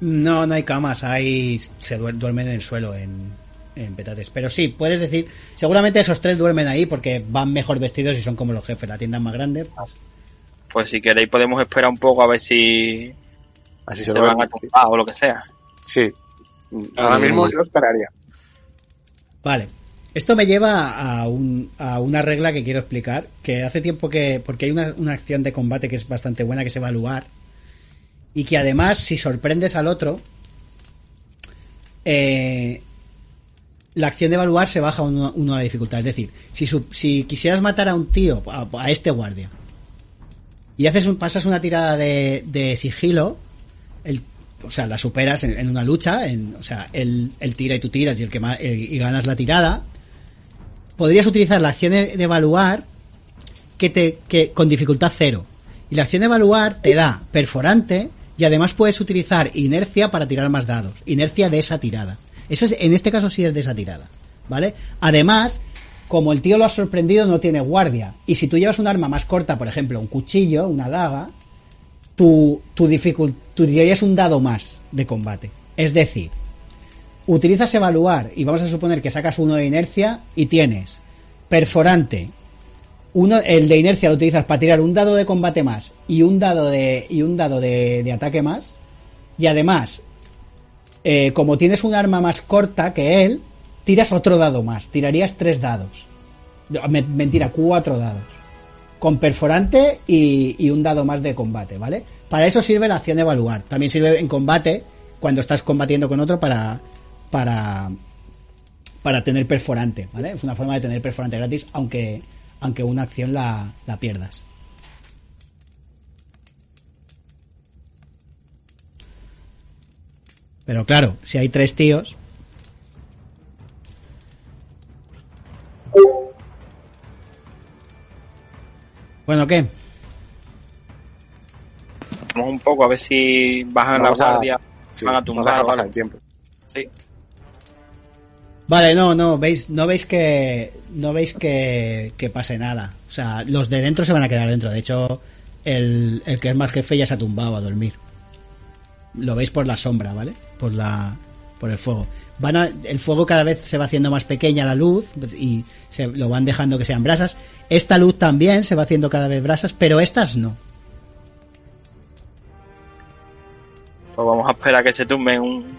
No, no hay camas, hay se duer- duermen en el suelo en, en petates. Pero sí, puedes decir, seguramente esos tres duermen ahí porque van mejor vestidos y son como los jefes. La tienda es más grande. pues, Pues si queréis podemos esperar un poco a ver si Así se, se, van a tumbar o lo que sea. Sí. Ahora mismo yo esperaría. Vale. Esto me lleva a, un- a una regla que quiero explicar, que hace tiempo que... Porque hay una, una acción de combate que es bastante buena, que es evaluar, y que además, si sorprendes al otro, eh, la acción de evaluar se baja uno, uno a la dificultad. Es decir, si, si quisieras matar a un tío, a, este guardia, y haces un, pasas una tirada de, de sigilo, o sea, la superas en, una lucha, en, o sea, él, tira y tú tiras y el que y ganas la tirada, podrías utilizar la acción de, de evaluar que te que con dificultad cero. Y la acción de evaluar te da perforante y además puedes utilizar inercia para tirar más dados. Inercia de esa tirada. Eso es, en este caso sí es de esa tirada. ¿Vale? Además, como el tío lo ha sorprendido, no tiene guardia. Y si tú llevas un arma más corta, por ejemplo, un cuchillo, una daga, tu, tu tú tirarías un dado más de combate. Es decir, utilizas evaluar y vamos a suponer que sacas uno de inercia y tienes perforante. El de inercia lo utilizas para tirar un dado de combate más y un dado de, y un dado de, ataque más. Y además, eh, como tienes un arma más corta que él, tiras otro dado más. Tirarías tres dados. Mentira, cuatro dados. Con perforante y, y un dado más de combate, ¿vale? Para eso sirve la acción de evaluar. También sirve en combate cuando estás combatiendo con otro para. para. para tener perforante, ¿vale? Es una forma de tener perforante gratis, aunque. Aunque una acción la, la pierdas. Pero claro, si hay tres tíos. Bueno, ¿qué? Vamos un poco a ver si bajan Vamos la a- guardia. Sí, Van a vamos tumbar a el tiempo. Sí. Vale, no, no, veis, no veis que, no veis que, que pase nada. O sea, los de dentro se van a quedar dentro. De hecho, el, el que es más jefe ya se ha tumbado a dormir. Lo veis por la sombra, ¿vale? Por la, por el fuego. Van el fuego cada vez se va haciendo más pequeña la luz pues, y se lo van dejando que sean brasas. Esta luz también se va haciendo cada vez brasas, pero estas no. Pues vamos a esperar a que se tumbe un.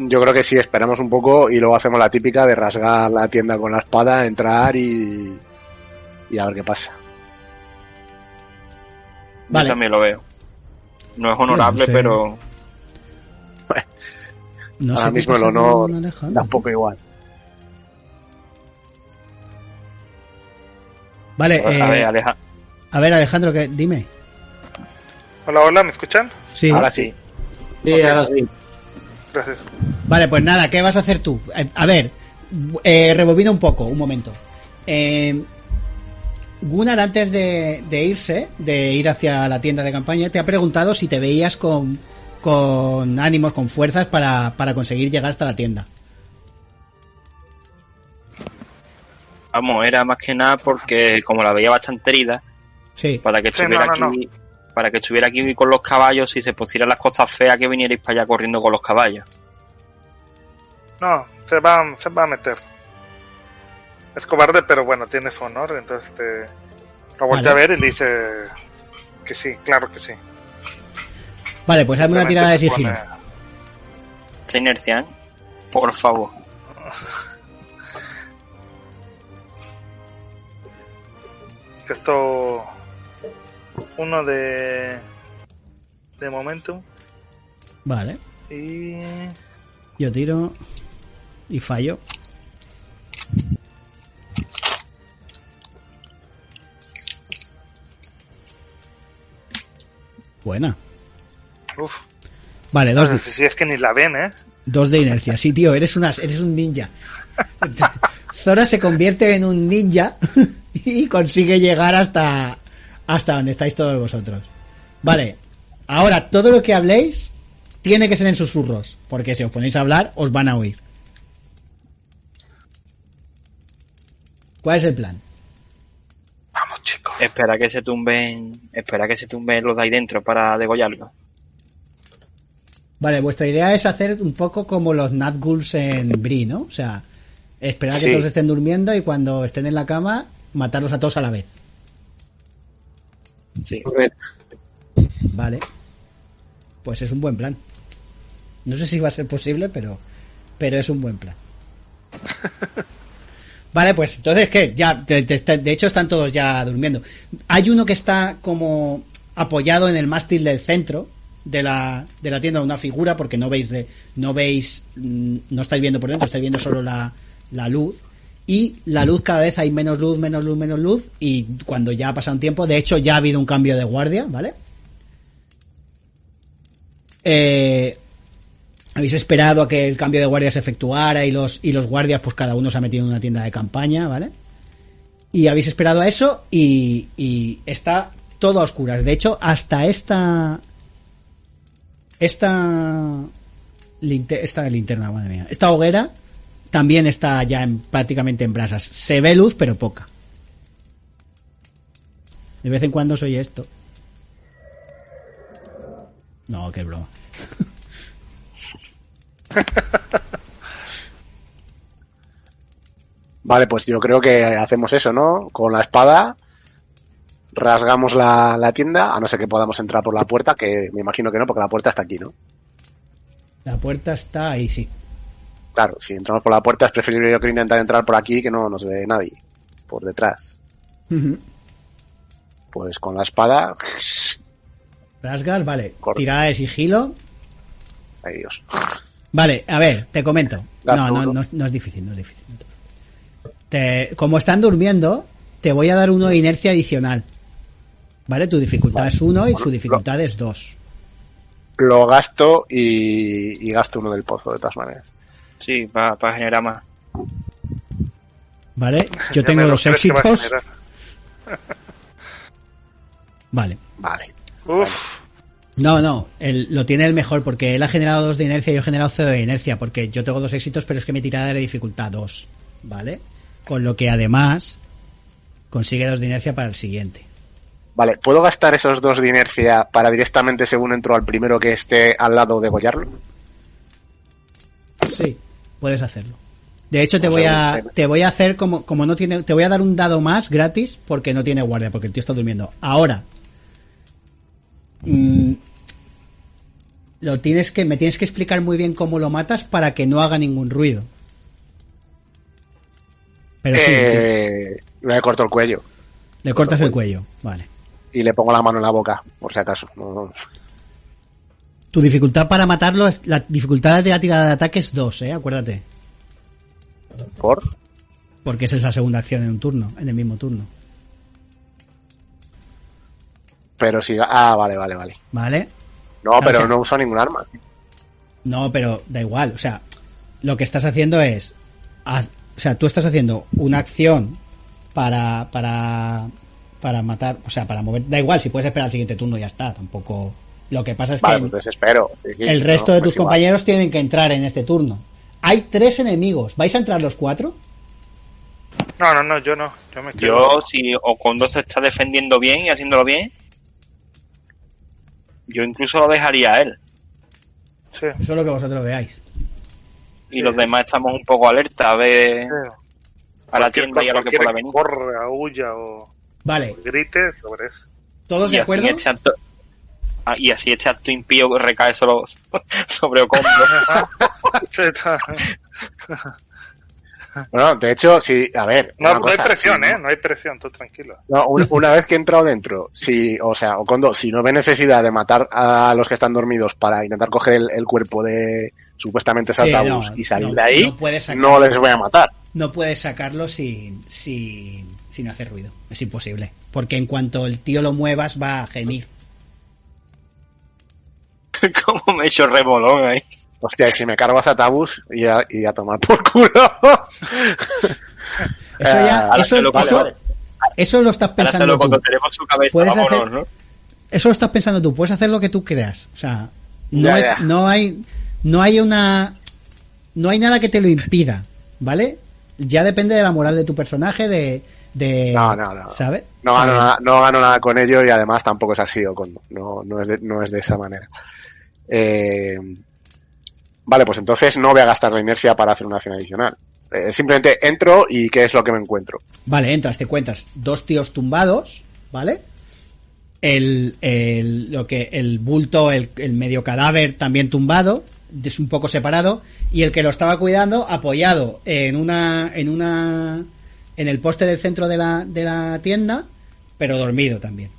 Yo creo que sí, esperamos un poco y luego hacemos la típica de rasgar la tienda con la espada, entrar y, y a ver qué pasa. Vale. Yo también lo veo. No es honorable, No sé. pero. No Ahora sé mismo el honor con Alejandro. da un poco igual. Vale, a ver, eh, a ver Alejandro, que, dime. Hola, hola, ¿me escuchan? Sí. Ahora sí. Sí, ahora sí. Gracias. Vale, pues nada, ¿qué vas a hacer tú? Eh, a ver, eh, rebobina un poco, un momento. Eh, Gunnar, antes de, de irse, de ir hacia la tienda de campaña, te ha preguntado si te veías con, con ánimos, con fuerzas para, para conseguir llegar hasta la tienda. Vamos, era más que nada porque como la veía bastante herida, Sí. para que Sí, estuviera no, no, aquí. Para que estuviera aquí con los caballos, si se pusieran las cosas feas, que vinierais para allá corriendo con los caballos. No, se va, se va a meter. Es cobarde, pero bueno, tiene su honor, entonces te lo voltea Vale. a ver y le dice que sí, claro que sí. Vale, pues hazme una tirada de sigilo. pone- Esta inercia, ¿eh? Por favor. Esto. Uno de. De momentum. Vale, Y. yo tiro y fallo. Buena. Uf. Vale, dos, de- Si es que ni la ven, ¿eh? Dos de inercia. Sí, tío, eres, una, eres un ninja. Zora se convierte en un ninja y consigue llegar hasta, hasta donde estáis todos vosotros. Vale, ahora todo lo que habléis tiene que ser en susurros, porque si os ponéis a hablar os van a oír. ¿Cuál es el plan? Vamos, chicos. Espera que se tumben. Espera que se tumben los de ahí dentro para degollarlos. Vale, vuestra idea es hacer un poco como los Nazguls en Bri, ¿no? O sea, esperar a que Sí. todos estén durmiendo y cuando estén en la cama, matarlos a todos a la vez. Sí. Vale. Pues es un buen plan. No sé si va a ser posible, pero, pero es un buen plan. Vale, pues entonces, ¿qué? Ya, de, de- de hecho están todos ya durmiendo. Hay uno que está como apoyado en el mástil del centro de la, de la tienda, una figura, porque no veis de, no veis, mm, no estáis viendo por dentro, estáis viendo solo la, la luz. Y la luz cada vez hay menos luz, menos luz, menos luz. Y cuando ya ha pasado un tiempo, de hecho ya ha habido un cambio de guardia, ¿vale? Eh, habéis esperado a que el cambio de guardia se efectuara y los, y los guardias, pues cada uno se ha metido en una tienda de campaña, ¿vale? Y habéis esperado a eso y, y está todo a oscuras. De hecho, hasta esta. Esta. esta linterna, madre mía. Esta hoguera también está ya en, prácticamente en brasas. Se ve luz, pero poca. De vez en cuando soy esto. No, qué broma. Vale, pues yo creo que hacemos eso, ¿no? Con la espada rasgamos la, la tienda, a no ser que podamos entrar por la puerta, que me imagino que no, porque la puerta está aquí, ¿no? La puerta está ahí, sí. Claro, si entramos por la puerta es preferible yo que intentar entrar por aquí que no nos ve nadie por detrás. Pues con la espada, Rasgas, vale. Tirada de sigilo. ay Dios. Vale, a ver, te comento. No, no, no, es- no es difícil, no es difícil. te como están durmiendo, te voy a dar uno de inercia adicional. ¿Vale? Tu dificultad es uno y su dificultad es dos. Lo gasto y, y gasto uno del pozo, de todas maneras. Sí, para generar más. ¿Vale? Yo tengo dos éxitos. Vale. Vale. Uf, No, no, él, lo tiene el mejor porque él ha generado dos de inercia y yo he generado cero de inercia porque yo tengo dos éxitos pero es que mi tirada era de dificultad 2, ¿vale? Con lo que además consigue dos de inercia para el siguiente. Vale, ¿puedo gastar esos dos de inercia para directamente según entro al primero que esté al lado de Goyarlo? Sí, puedes hacerlo. De hecho, te voy a, te voy a hacer como, como no tiene, te voy a dar un dado más gratis porque no tiene guardia, porque el tío está durmiendo. Ahora, mm, lo tienes que, me tienes que explicar muy bien cómo lo matas para que no haga ningún ruido. Pero sí, Eh, le corto el cuello le cortas el cuello, vale. y le pongo la mano en la boca, por si acaso. No, no. Tu dificultad para matarlo es, la dificultad de la tirada de ataque es 2, eh, acuérdate. ¿Por? Porque esa es la segunda acción en un turno, en el mismo turno. Pero si... Ah, vale, vale, vale. ¿Vale? No, Claro, pero o sea- no uso ningún arma. No, pero da igual. O sea, lo que estás haciendo es. haz- o sea, tú estás haciendo una acción para. para. para matar. O sea, para mover. Da igual, si puedes esperar al siguiente turno ya está. Tampoco. Lo que pasa es Vale, que pues espero. Sí, el no, resto de pues tus igual. compañeros tienen que entrar en este turno. Hay tres enemigos. ¿Vais a entrar los cuatro? No, no, no, yo no. Yo me quedo. Yo, si Okondo se está defendiendo bien y haciéndolo bien, yo incluso lo dejaría a él. Sí, Eso es lo que vosotros veáis. Y los demás estamos un poco alerta a ver sí. a la Cualquier tienda y a lo que pueda venir. Corra, huya o Vale, grite sobre eso. ¿todos Y de acuerdo? Y así este acto impío recae solo sobre. Sí, está- Bueno, de hecho, sí, a ver. No, no hay presión, si- ¿eh? No hay presión, tú tranquilo. No, un- una vez que he entrado dentro, si, o sea, Okondo, si no ve necesidad de matar a los que están dormidos para intentar coger el, el cuerpo de supuestamente Sí, Saltabus no, y salir no, de ahí, no puedes sacar- no les voy a matar. no puedes sacarlo sin, sin, sin hacer ruido. Es imposible. Porque en cuanto el tío lo muevas va a gemir. Como me he hecho remolón ahí. Hostia, y si me cargo a Zatabus y a, y a tomar por culo. Eso ya, Ah, eso, lo- vale, eso, vale. eso lo estás pensando tú. cuando tenemos su cabeza, Puedes vámonos, hacer- ¿no? Eso lo estás pensando tú. Puedes hacer lo que tú creas. O sea, no Ya, es, ya. no hay, no hay una, no hay nada que te lo impida, ¿vale? Ya depende de la moral de tu personaje, de, de, No, no, no. ¿sabes? No O gano, nada, no gano nada con ello y además tampoco es así, Okondo. No, no, es de, no es de esa manera. Eh, vale, pues entonces no voy a gastar la inercia para hacer una acción adicional. Eh, simplemente entro y qué es lo que me encuentro. Vale, entras, te encuentras dos tíos tumbados, ¿vale? El, el, lo que, el bulto, el, el medio cadáver también tumbado, es un poco separado, y el que lo estaba cuidando apoyado en una, en una, en el poste del centro de la, de la tienda, pero dormido también.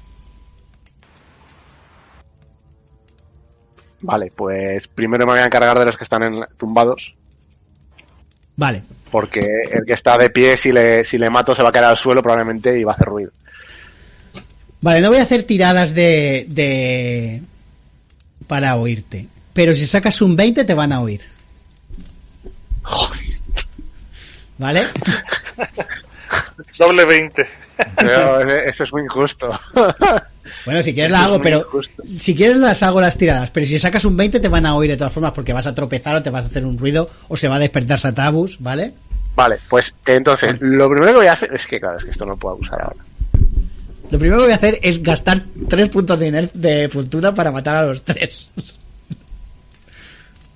Vale, pues primero me voy a encargar de los que están en- tumbados, Vale, porque el que está de pie, si le, si le mato, se va a caer al suelo probablemente y va a hacer ruido. vale, no voy a hacer tiradas de, de, para oírte, pero si sacas un 20 te van a oír. ¿Vale? Doble 20. Pero esto es muy injusto. Bueno, si quieres las hago, pero si quieres las hago las tiradas, pero si sacas un 20 te van a oír de todas formas porque vas a tropezar o te vas a hacer un ruido o se va a despertar Satabus, ¿vale? Vale, pues eh, entonces, lo primero que voy a hacer es que, claro, es que esto no puedo usar ahora. Lo primero que voy a hacer es gastar 3 puntos de, de fortuna para matar a los 3.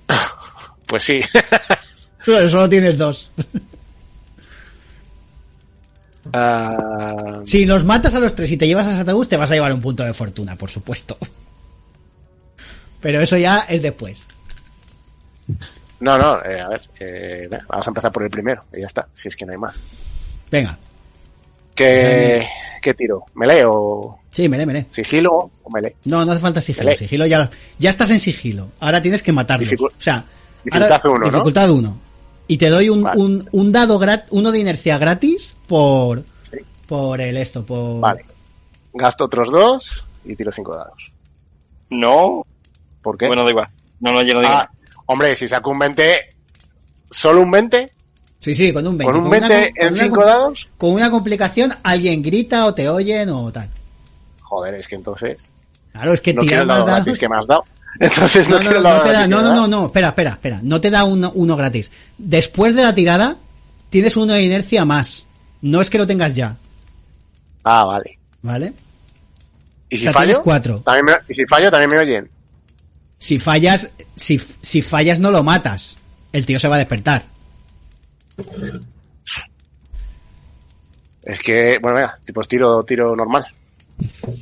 Pues sí. Solo tienes 2. Ah, si los matas a los tres y te llevas a Satagus, te vas a llevar un punto de fortuna, por supuesto. Pero eso ya es después. No, no, eh, a ver, eh, vamos a empezar por el primero y ya está, si es que no hay más. Venga. ¿Qué, pues ¿qué tiro? ¿Melee o...? Sí, melee, melee. ¿Sigilo o melee? No, no hace falta sigilo. Sigilo ya, ya estás en sigilo. Ahora tienes que matarlos. O sea, dificultad 1, Dificultad y te doy un, Vale. un, un dado grat, uno de inercia gratis por Sí. por el esto, por Vale. Gasto otros dos y tiro cinco dados. No, ¿Por qué? bueno, da igual. No, no, yo no digo Ah, hombre, si saco un 20, ¿solo un 20? Sí, sí, con un 20. ¿Con un una 20 com- con en una 5 com- dados? Con una complicación, alguien grita o te oyen o tal. Joder, es que entonces... Claro, es que no tirar dado más dados. gratis que me has dado. Entonces no, No, no, te da, no, no, no, no, espera, espera, espera. No te da uno, uno gratis. Después de la tirada, tienes uno de inercia más. No es que lo tengas ya. Ah, vale. ¿vale? ¿Y si O sea, fallo? cuatro. Me- ¿Y si fallo también me oyen? Si fallas, si, si fallas no lo matas. El tío se va a despertar. Es que, bueno, venga, pues tiro, tiro normal.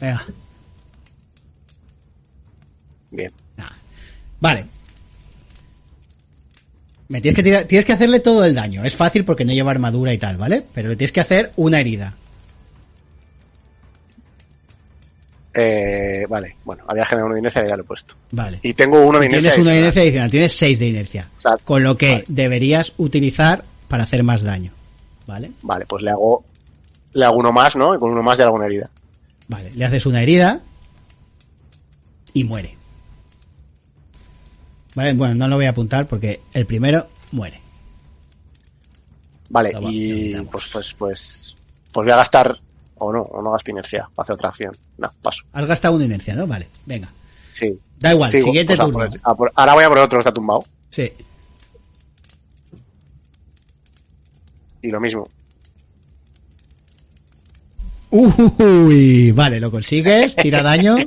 Venga. Bien. Vale. Me tienes que tirar- tienes que hacerle todo el daño. Es fácil porque no lleva armadura y tal, ¿vale? Pero le tienes que hacer una herida. Eh, vale, bueno, había generado una inercia y ya lo he puesto. Vale. Y tengo uno de inercia. Tienes una adicional. inercia adicional, tienes 6 de inercia. Con lo que Vale. deberías utilizar para hacer más daño. ¿Vale? Vale, pues le hago, le hago uno más, ¿no? Y con uno más ya le hago una herida. Vale, le haces una herida y muere. Vale, bueno, no lo voy a apuntar porque el primero muere. Vale, Lo va- lo y pues, pues, pues, pues voy a gastar, o no, o no gasto inercia para hacer otra acción. No, paso. Has gastado una inercia, ¿no? Vale, venga. Sí. Da igual, siguiente pues turno. por el- a por- ahora voy a por el otro que está tumbado. Sí. Y lo mismo. Uy, vale, lo consigues, tira daño.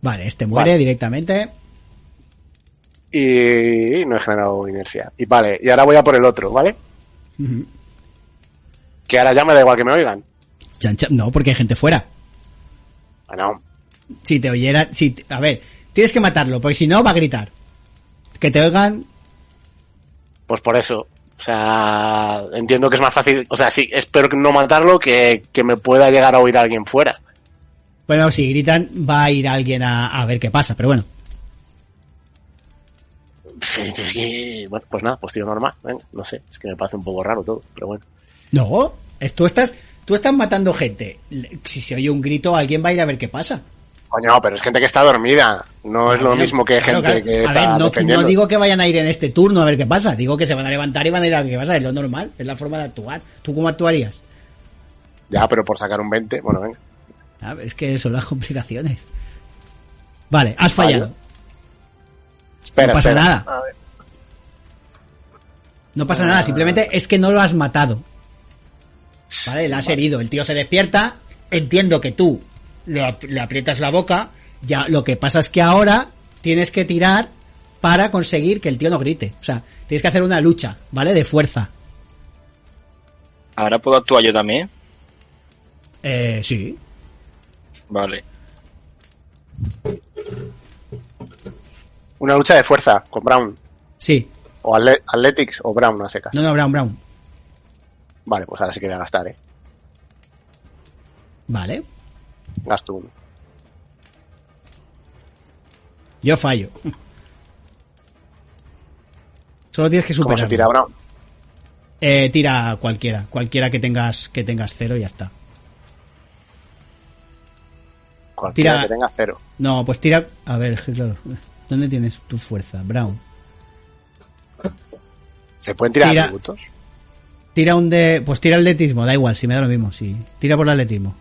Vale, este muere Vale. directamente. Y no he generado inercia. Y vale, y ahora voy a por el otro, ¿vale? Que ahora ya me da igual que me oigan. No, porque hay gente fuera. Bueno, Si te oyera, si, a ver, tienes que matarlo, porque si no va a gritar. Que te oigan, pues por eso. O sea, entiendo que es más fácil. O sea, sí, espero que no matarlo que, que me pueda llegar a oír alguien fuera. Bueno, si gritan va a ir alguien a, a ver qué pasa, pero bueno. Es que, bueno, pues nada, pues tiro normal. Venga, no sé, es que me parece un poco raro todo, pero bueno. No, es- tú estás, tú estás matando gente. Si se oye un grito, alguien va a ir a ver qué pasa. Coño, pero es gente que está dormida. No es lo mismo que gente claro. que A está ver, no, defendiendo. no digo que vayan a ir en este turno a ver qué pasa. Digo que se van a levantar y van a ir a ver qué pasa. Es lo normal, es la forma de actuar. ¿Tú cómo actuarías? Ya, pero por sacar un 20, bueno, venga. A ver, es que son las complicaciones. Vale, has fallado. Espera, No pasa espera. nada. A ver. No pasa nada, simplemente es que no lo has matado. Vale, le has herido. El tío se despierta. Entiendo que tú le, ap- le aprietas la boca. Ya, lo que pasa es que ahora tienes que tirar para conseguir que el tío no grite. O sea, tienes que hacer una lucha, ¿vale? De fuerza. Ahora puedo actuar yo también. Eh, sí. Vale. Una lucha de fuerza con Brown. Sí. O Athletics o Brown, a secas. No, no, Brown, Brown. Vale, pues ahora sí que voy a gastar, ¿eh? Vale. Gasto uno. Yo fallo. Solo tienes que ¿Cómo superar. se tira Brown? Eh, tira cualquiera, cualquiera que tengas que tengas cero y ya está. Cualquiera Tira- que tenga cero. No, pues tira. A ver, claro. ¿Dónde tienes tu fuerza, Brown? ¿Se pueden tirar Tira- atributos? Tira un de. Pues tira atletismo, da igual, si me da lo mismo. Sí. Tira por el atletismo.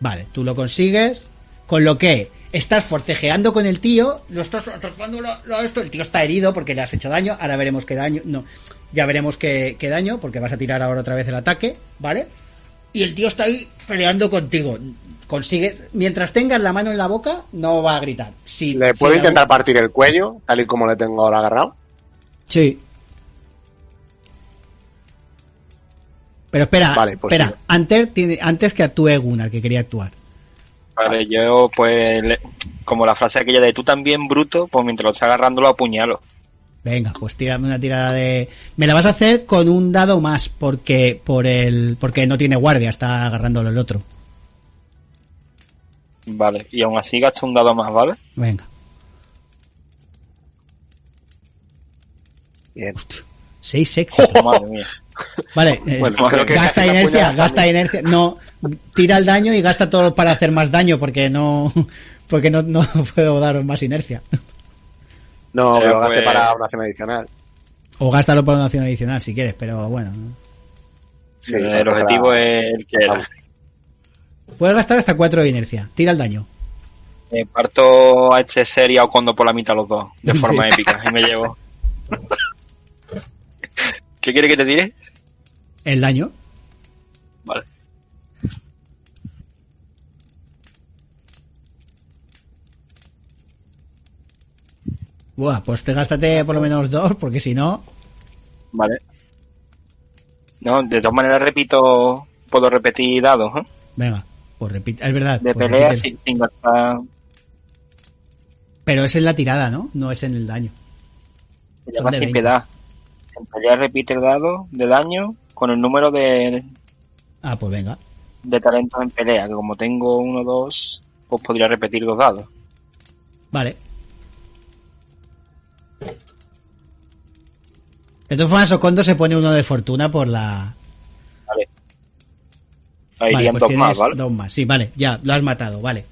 Vale, tú lo consigues. Con lo que estás forcejeando con el tío, lo estás atrapando lo- esto, el tío está herido porque le has hecho daño, ahora veremos qué daño, no, ya veremos qué, qué daño, porque vas a tirar ahora otra vez el ataque, ¿vale? Y el tío está ahí peleando contigo. Consigues, mientras tengas la mano en la boca, no va a gritar. Si, ¿Le si puedo algún- intentar partir el cuello, tal y como le tengo ahora agarrado? Sí. Pero espera, Vale, pues espera, sí. antes, tiene, antes que actúe Gunnar, que quería actuar. Vale, yo pues, le- como la frase aquella de tú también, bruto, pues mientras lo está agarrando lo apuñalo. Venga, pues tírame una tirada de. Me la vas a hacer con un dado más, porque por el, porque no tiene guardia, está agarrándolo el otro. Vale, y aún así gasto un dado más, ¿vale? Venga. Bien. Seis éxitos. Madre mía. Vale, eh, Bueno, creo que gasta inercia, gasta también. inercia. No, tira el daño y gasta todo para hacer más daño, porque no, porque no, no puedo daros más inercia. No, Eh, pero gasté pues- para una acción adicional. O gástalo por una acción adicional si quieres, pero bueno. Sí, el tampoco objetivo es el que era. Puedes gastar hasta 4 de inercia. Tira el daño. Eh, parto a este ser y a Okondo por la mitad los dos, de forma Sí. épica, y me llevo. ¿Qué quiere que te tire? El daño. Vale. Buah, pues te gástate por lo menos dos, porque si no. Vale. No, de todas maneras repito, puedo repetir dados, ¿eh? Venga, pues repite. Es verdad. De pues pelea sin, sin gastar. Pero es en la tirada, ¿no? No es en el daño. Se llama sin 20. piedad. En pelea repite el dado de daño con el número de, Ah, pues venga. de talentos en pelea, que como tengo uno o dos, pues podría repetir dos dados. Vale. De todas formas, Okondo se pone uno de fortuna por la. Vale. Ahí Vale, pues dos más, ¿vale? dos más. Sí, vale, ya, lo has matado, vale.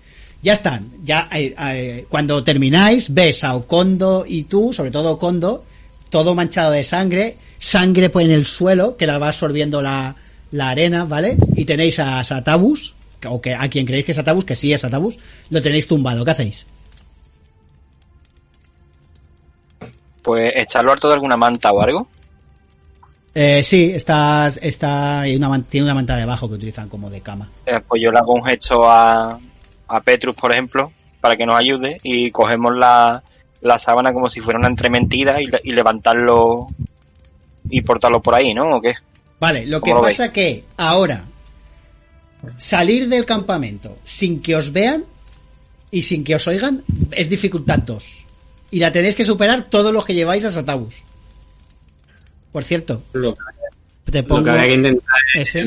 Ya están. Ya eh, eh, cuando termináis, ves a Okondo y tú, sobre todo Okondo, todo manchado de sangre, sangre pues en el suelo, que la va absorbiendo la, la arena, ¿vale? Y tenéis a Satabus, o que a quien creéis que es Satabus, que sí es Satabus, lo tenéis tumbado. ¿Qué hacéis? Pues echarlo harto de alguna manta o algo. Eh, sí, está, está una, tiene una manta debajo que utilizan como de cama. Eh, pues yo le hago un gesto a, a Petrus, por ejemplo, para que nos ayude y cogemos la, la sábana como si fuera una entrementida y, y levantarlo y portarlo por ahí, ¿no? ¿O qué? Vale, lo que ¿Cómo lo pasa que ahora salir del campamento sin que os vean y sin que os oigan es dificultad 2. Y la tenéis que superar todos los que lleváis a Satabus. Por cierto, Lo, te lo pongo que habría que intentar es,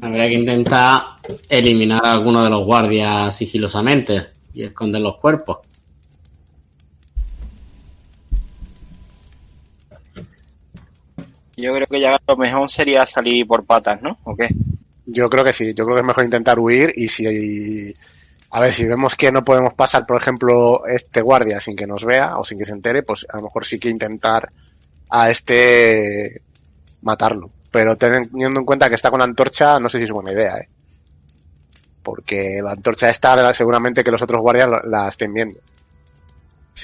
habría que intentar eliminar a alguno de los guardias sigilosamente y esconder los cuerpos. Yo creo que ya lo mejor sería salir por patas, ¿no? ¿O qué? Yo creo que sí, yo creo que es mejor intentar huir y si... A ver, si vemos que no podemos pasar, por ejemplo, este guardia sin que nos vea o sin que se entere, pues a lo mejor sí que intentar a este matarlo. Pero teniendo en cuenta que está con la antorcha, no sé si es buena idea, ¿eh? Porque la antorcha está seguramente que los otros guardias la estén viendo.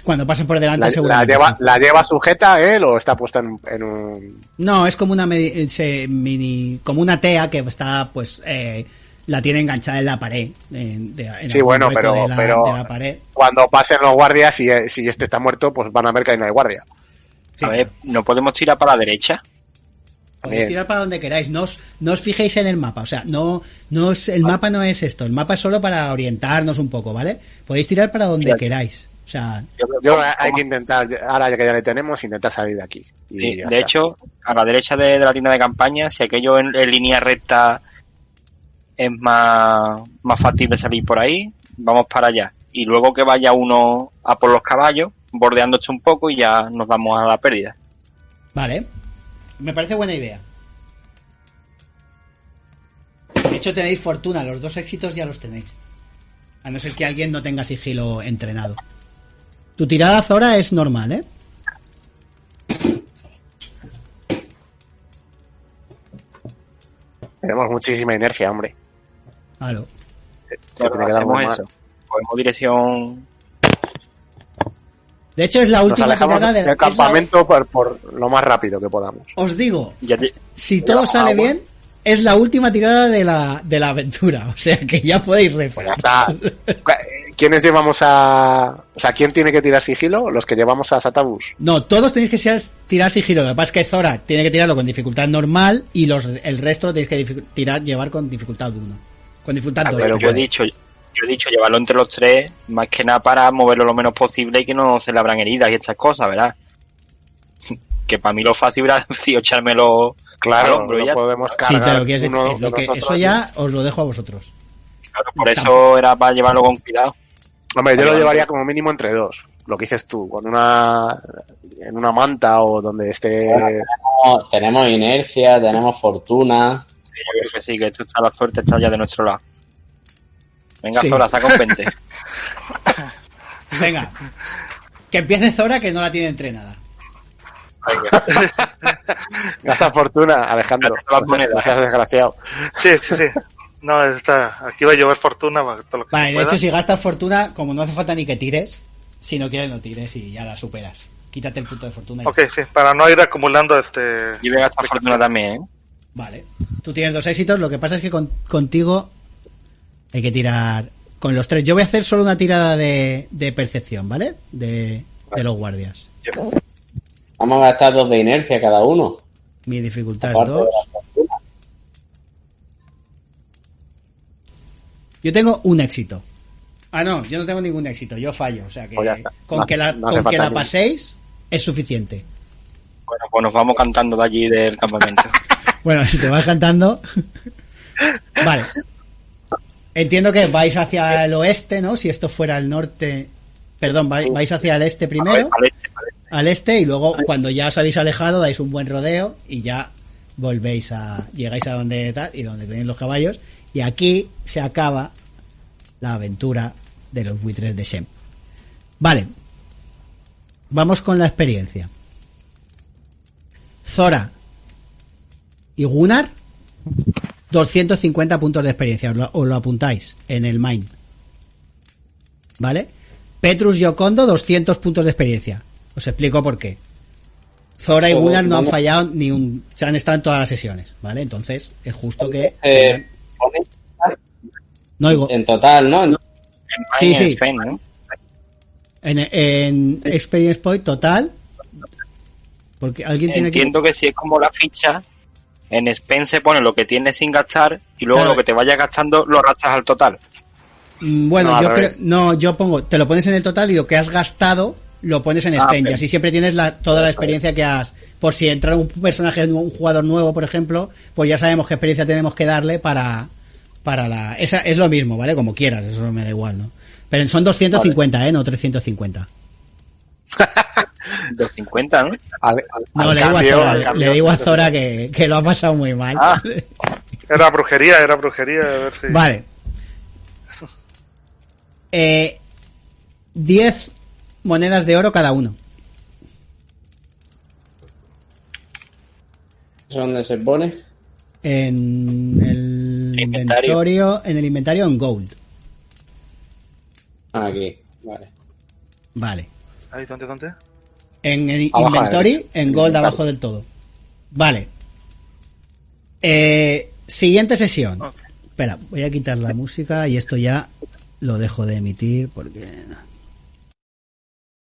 Cuando pasen por delante La, la seguramente lleva, sí. la lleva sujeta él o está puesta en, en un... No, es como una se- mini como una tea que está pues eh, la tiene enganchada en la pared. en- de- en Sí, bueno, pero- de la, pero- de la pared. Cuando pasen los guardias, si, si este está muerto, pues van a ver que ahí no hay guardia. Sí, a ver, ¿no podemos tirar para la derecha? Podéis Bien. tirar para donde queráis, no os, no os fijéis en el mapa, o sea, no, no es, el mapa no es esto, el mapa es solo para orientarnos un poco, ¿vale? Podéis tirar para donde Mira. queráis, o sea, Yo creo Yo que- hay que intentar, ahora ya que ya le tenemos, intentar salir de aquí. Y Sí, de está. hecho, a la derecha de, de la tienda de campaña, si aquello en, en línea recta es más, más factible salir por ahí, vamos para allá. Y luego que vaya uno a por los caballos, bordeándose un poco y ya nos vamos a la pérdida. vale, me parece buena idea. De hecho tenéis fortuna, los dos éxitos ya los tenéis. A no ser que alguien no tenga sigilo entrenado. Tu tirada Zora es normal, ¿eh? Tenemos muchísima inercia, hombre. Claro. Se tiene que dar muy mal. eso. Cogemos dirección. De hecho es la última tirada de del es la- campamento por, por lo más rápido que podamos. Os digo, Ya te- si todo sale agua. bien, es la última tirada de la, de la aventura. O sea que ya podéis Pues ya refar. está. ¿Quiénes llevamos a...? O sea, ¿quién tiene que tirar sigilo? Los que llevamos a Satabus. No, todos tenéis que tirar sigilo. Lo que pasa es que Zora tiene que tirarlo con dificultad normal y los el resto lo tenéis que tirar, llevar con dificultad 1. Con 2. pero yo he dicho, yo he dicho llevarlo entre los tres, más que nada para moverlo lo menos posible y que no se le abran heridas y estas cosas, ¿verdad? Que para mí lo fácil hubiera sido echármelo Claro, al hombro y no ya. podemos Si cargar te lo quieres uno lo que, eso ya os lo dejo a vosotros. Claro, por eso era para llevarlo con cuidado. Hombre, yo lo llevaría como mínimo entre dos. Lo que dices tú, con una... En una manta o donde esté... Tenemos, tenemos inercia, tenemos fortuna. Yo creo que sí, que esto está la suerte está ya de nuestro lado. Venga, Sí. Zora, saca un 20. Venga. Que empiece Zora que no la tiene entrenada. Venga. Gasta fortuna, Alejandro. Las monedas. No seas desgraciado. Sí, sí, sí. No, está, aquí va a llover fortuna. para todo lo que Vale, de pueda. hecho, si gastas fortuna, como no hace falta ni que tires, si no quieres, no tires y ya la superas. Quítate el punto de fortuna. y Ok, sí, para no ir acumulando este... Y voy a gastar fortuna también, ¿eh? Vale. Tú tienes dos éxitos, lo que pasa es que con- contigo hay que tirar con los tres. Yo voy a hacer solo una tirada de, de percepción, ¿vale? De, de los guardias. Vamos a gastar dos de inercia cada uno. Mi dificultad es Aparte dos. Yo tengo un éxito. Ah, no, yo no tengo ningún éxito, yo fallo. O sea que Pues con No- que la, no con que la paséis es suficiente. Bueno, pues nos vamos cantando de allí del campamento. Bueno, si te vas cantando. Vale. Entiendo que vais hacia el oeste, ¿no? Si esto fuera el norte. Perdón, vais, hacia el este primero. Al este, al este. al este y luego cuando ya os habéis alejado dais un buen rodeo y ya volvéis a llegáis a donde tal y donde tenéis los caballos y aquí se acaba la aventura de los buitres de Shem. Vale. Vamos con la experiencia. Zora y Gunnar 250 puntos de experiencia, os lo, os lo apuntáis en el Mind. ¿Vale? Petrus y Okondo 200 puntos de experiencia. Os explico por qué. Zora y Gunnar no han fallado ni un... Se han estado en todas las sesiones, ¿vale? Entonces es justo que... Eh, No oigo. en total, ¿no? En Sí, sí. Spain, ¿no? En, en Experience Point total... Porque alguien tiene que... Entiendo que si es como la ficha, en Spain se pone lo que tienes sin gastar y luego Claro. lo que te vayas gastando lo arrastras al total. Mm, Bueno, No, yo creo, no, yo pongo, te lo pones en el total y lo que has gastado lo pones en Ah, Spain. Y así siempre tienes la, toda la experiencia que has. Por si entra un personaje, un jugador nuevo, por ejemplo, pues ya sabemos qué experiencia tenemos que darle para, para la. Esa es lo mismo, ¿vale? Como quieras, eso me da igual, ¿no? Pero son 250, ¿eh? No 350. 250, ¿no? Al- No, al le, digo cambio- a Zora, cambio- le digo a Zora que, que lo ha pasado muy mal. Ah. Era brujería, era brujería. A ver si... Vale. Eh, 10 monedas de oro cada uno. ¿Eso ¿Dónde se pone? En el Inventario. inventario, en el inventario en gold. Aquí. Vale. Vale. Ahí, ¿dónde, dónde? En el inventory, en gold inventario. abajo del todo. Vale. Eh, siguiente sesión. Espera, voy a quitar la música y esto ya lo dejo de emitir porque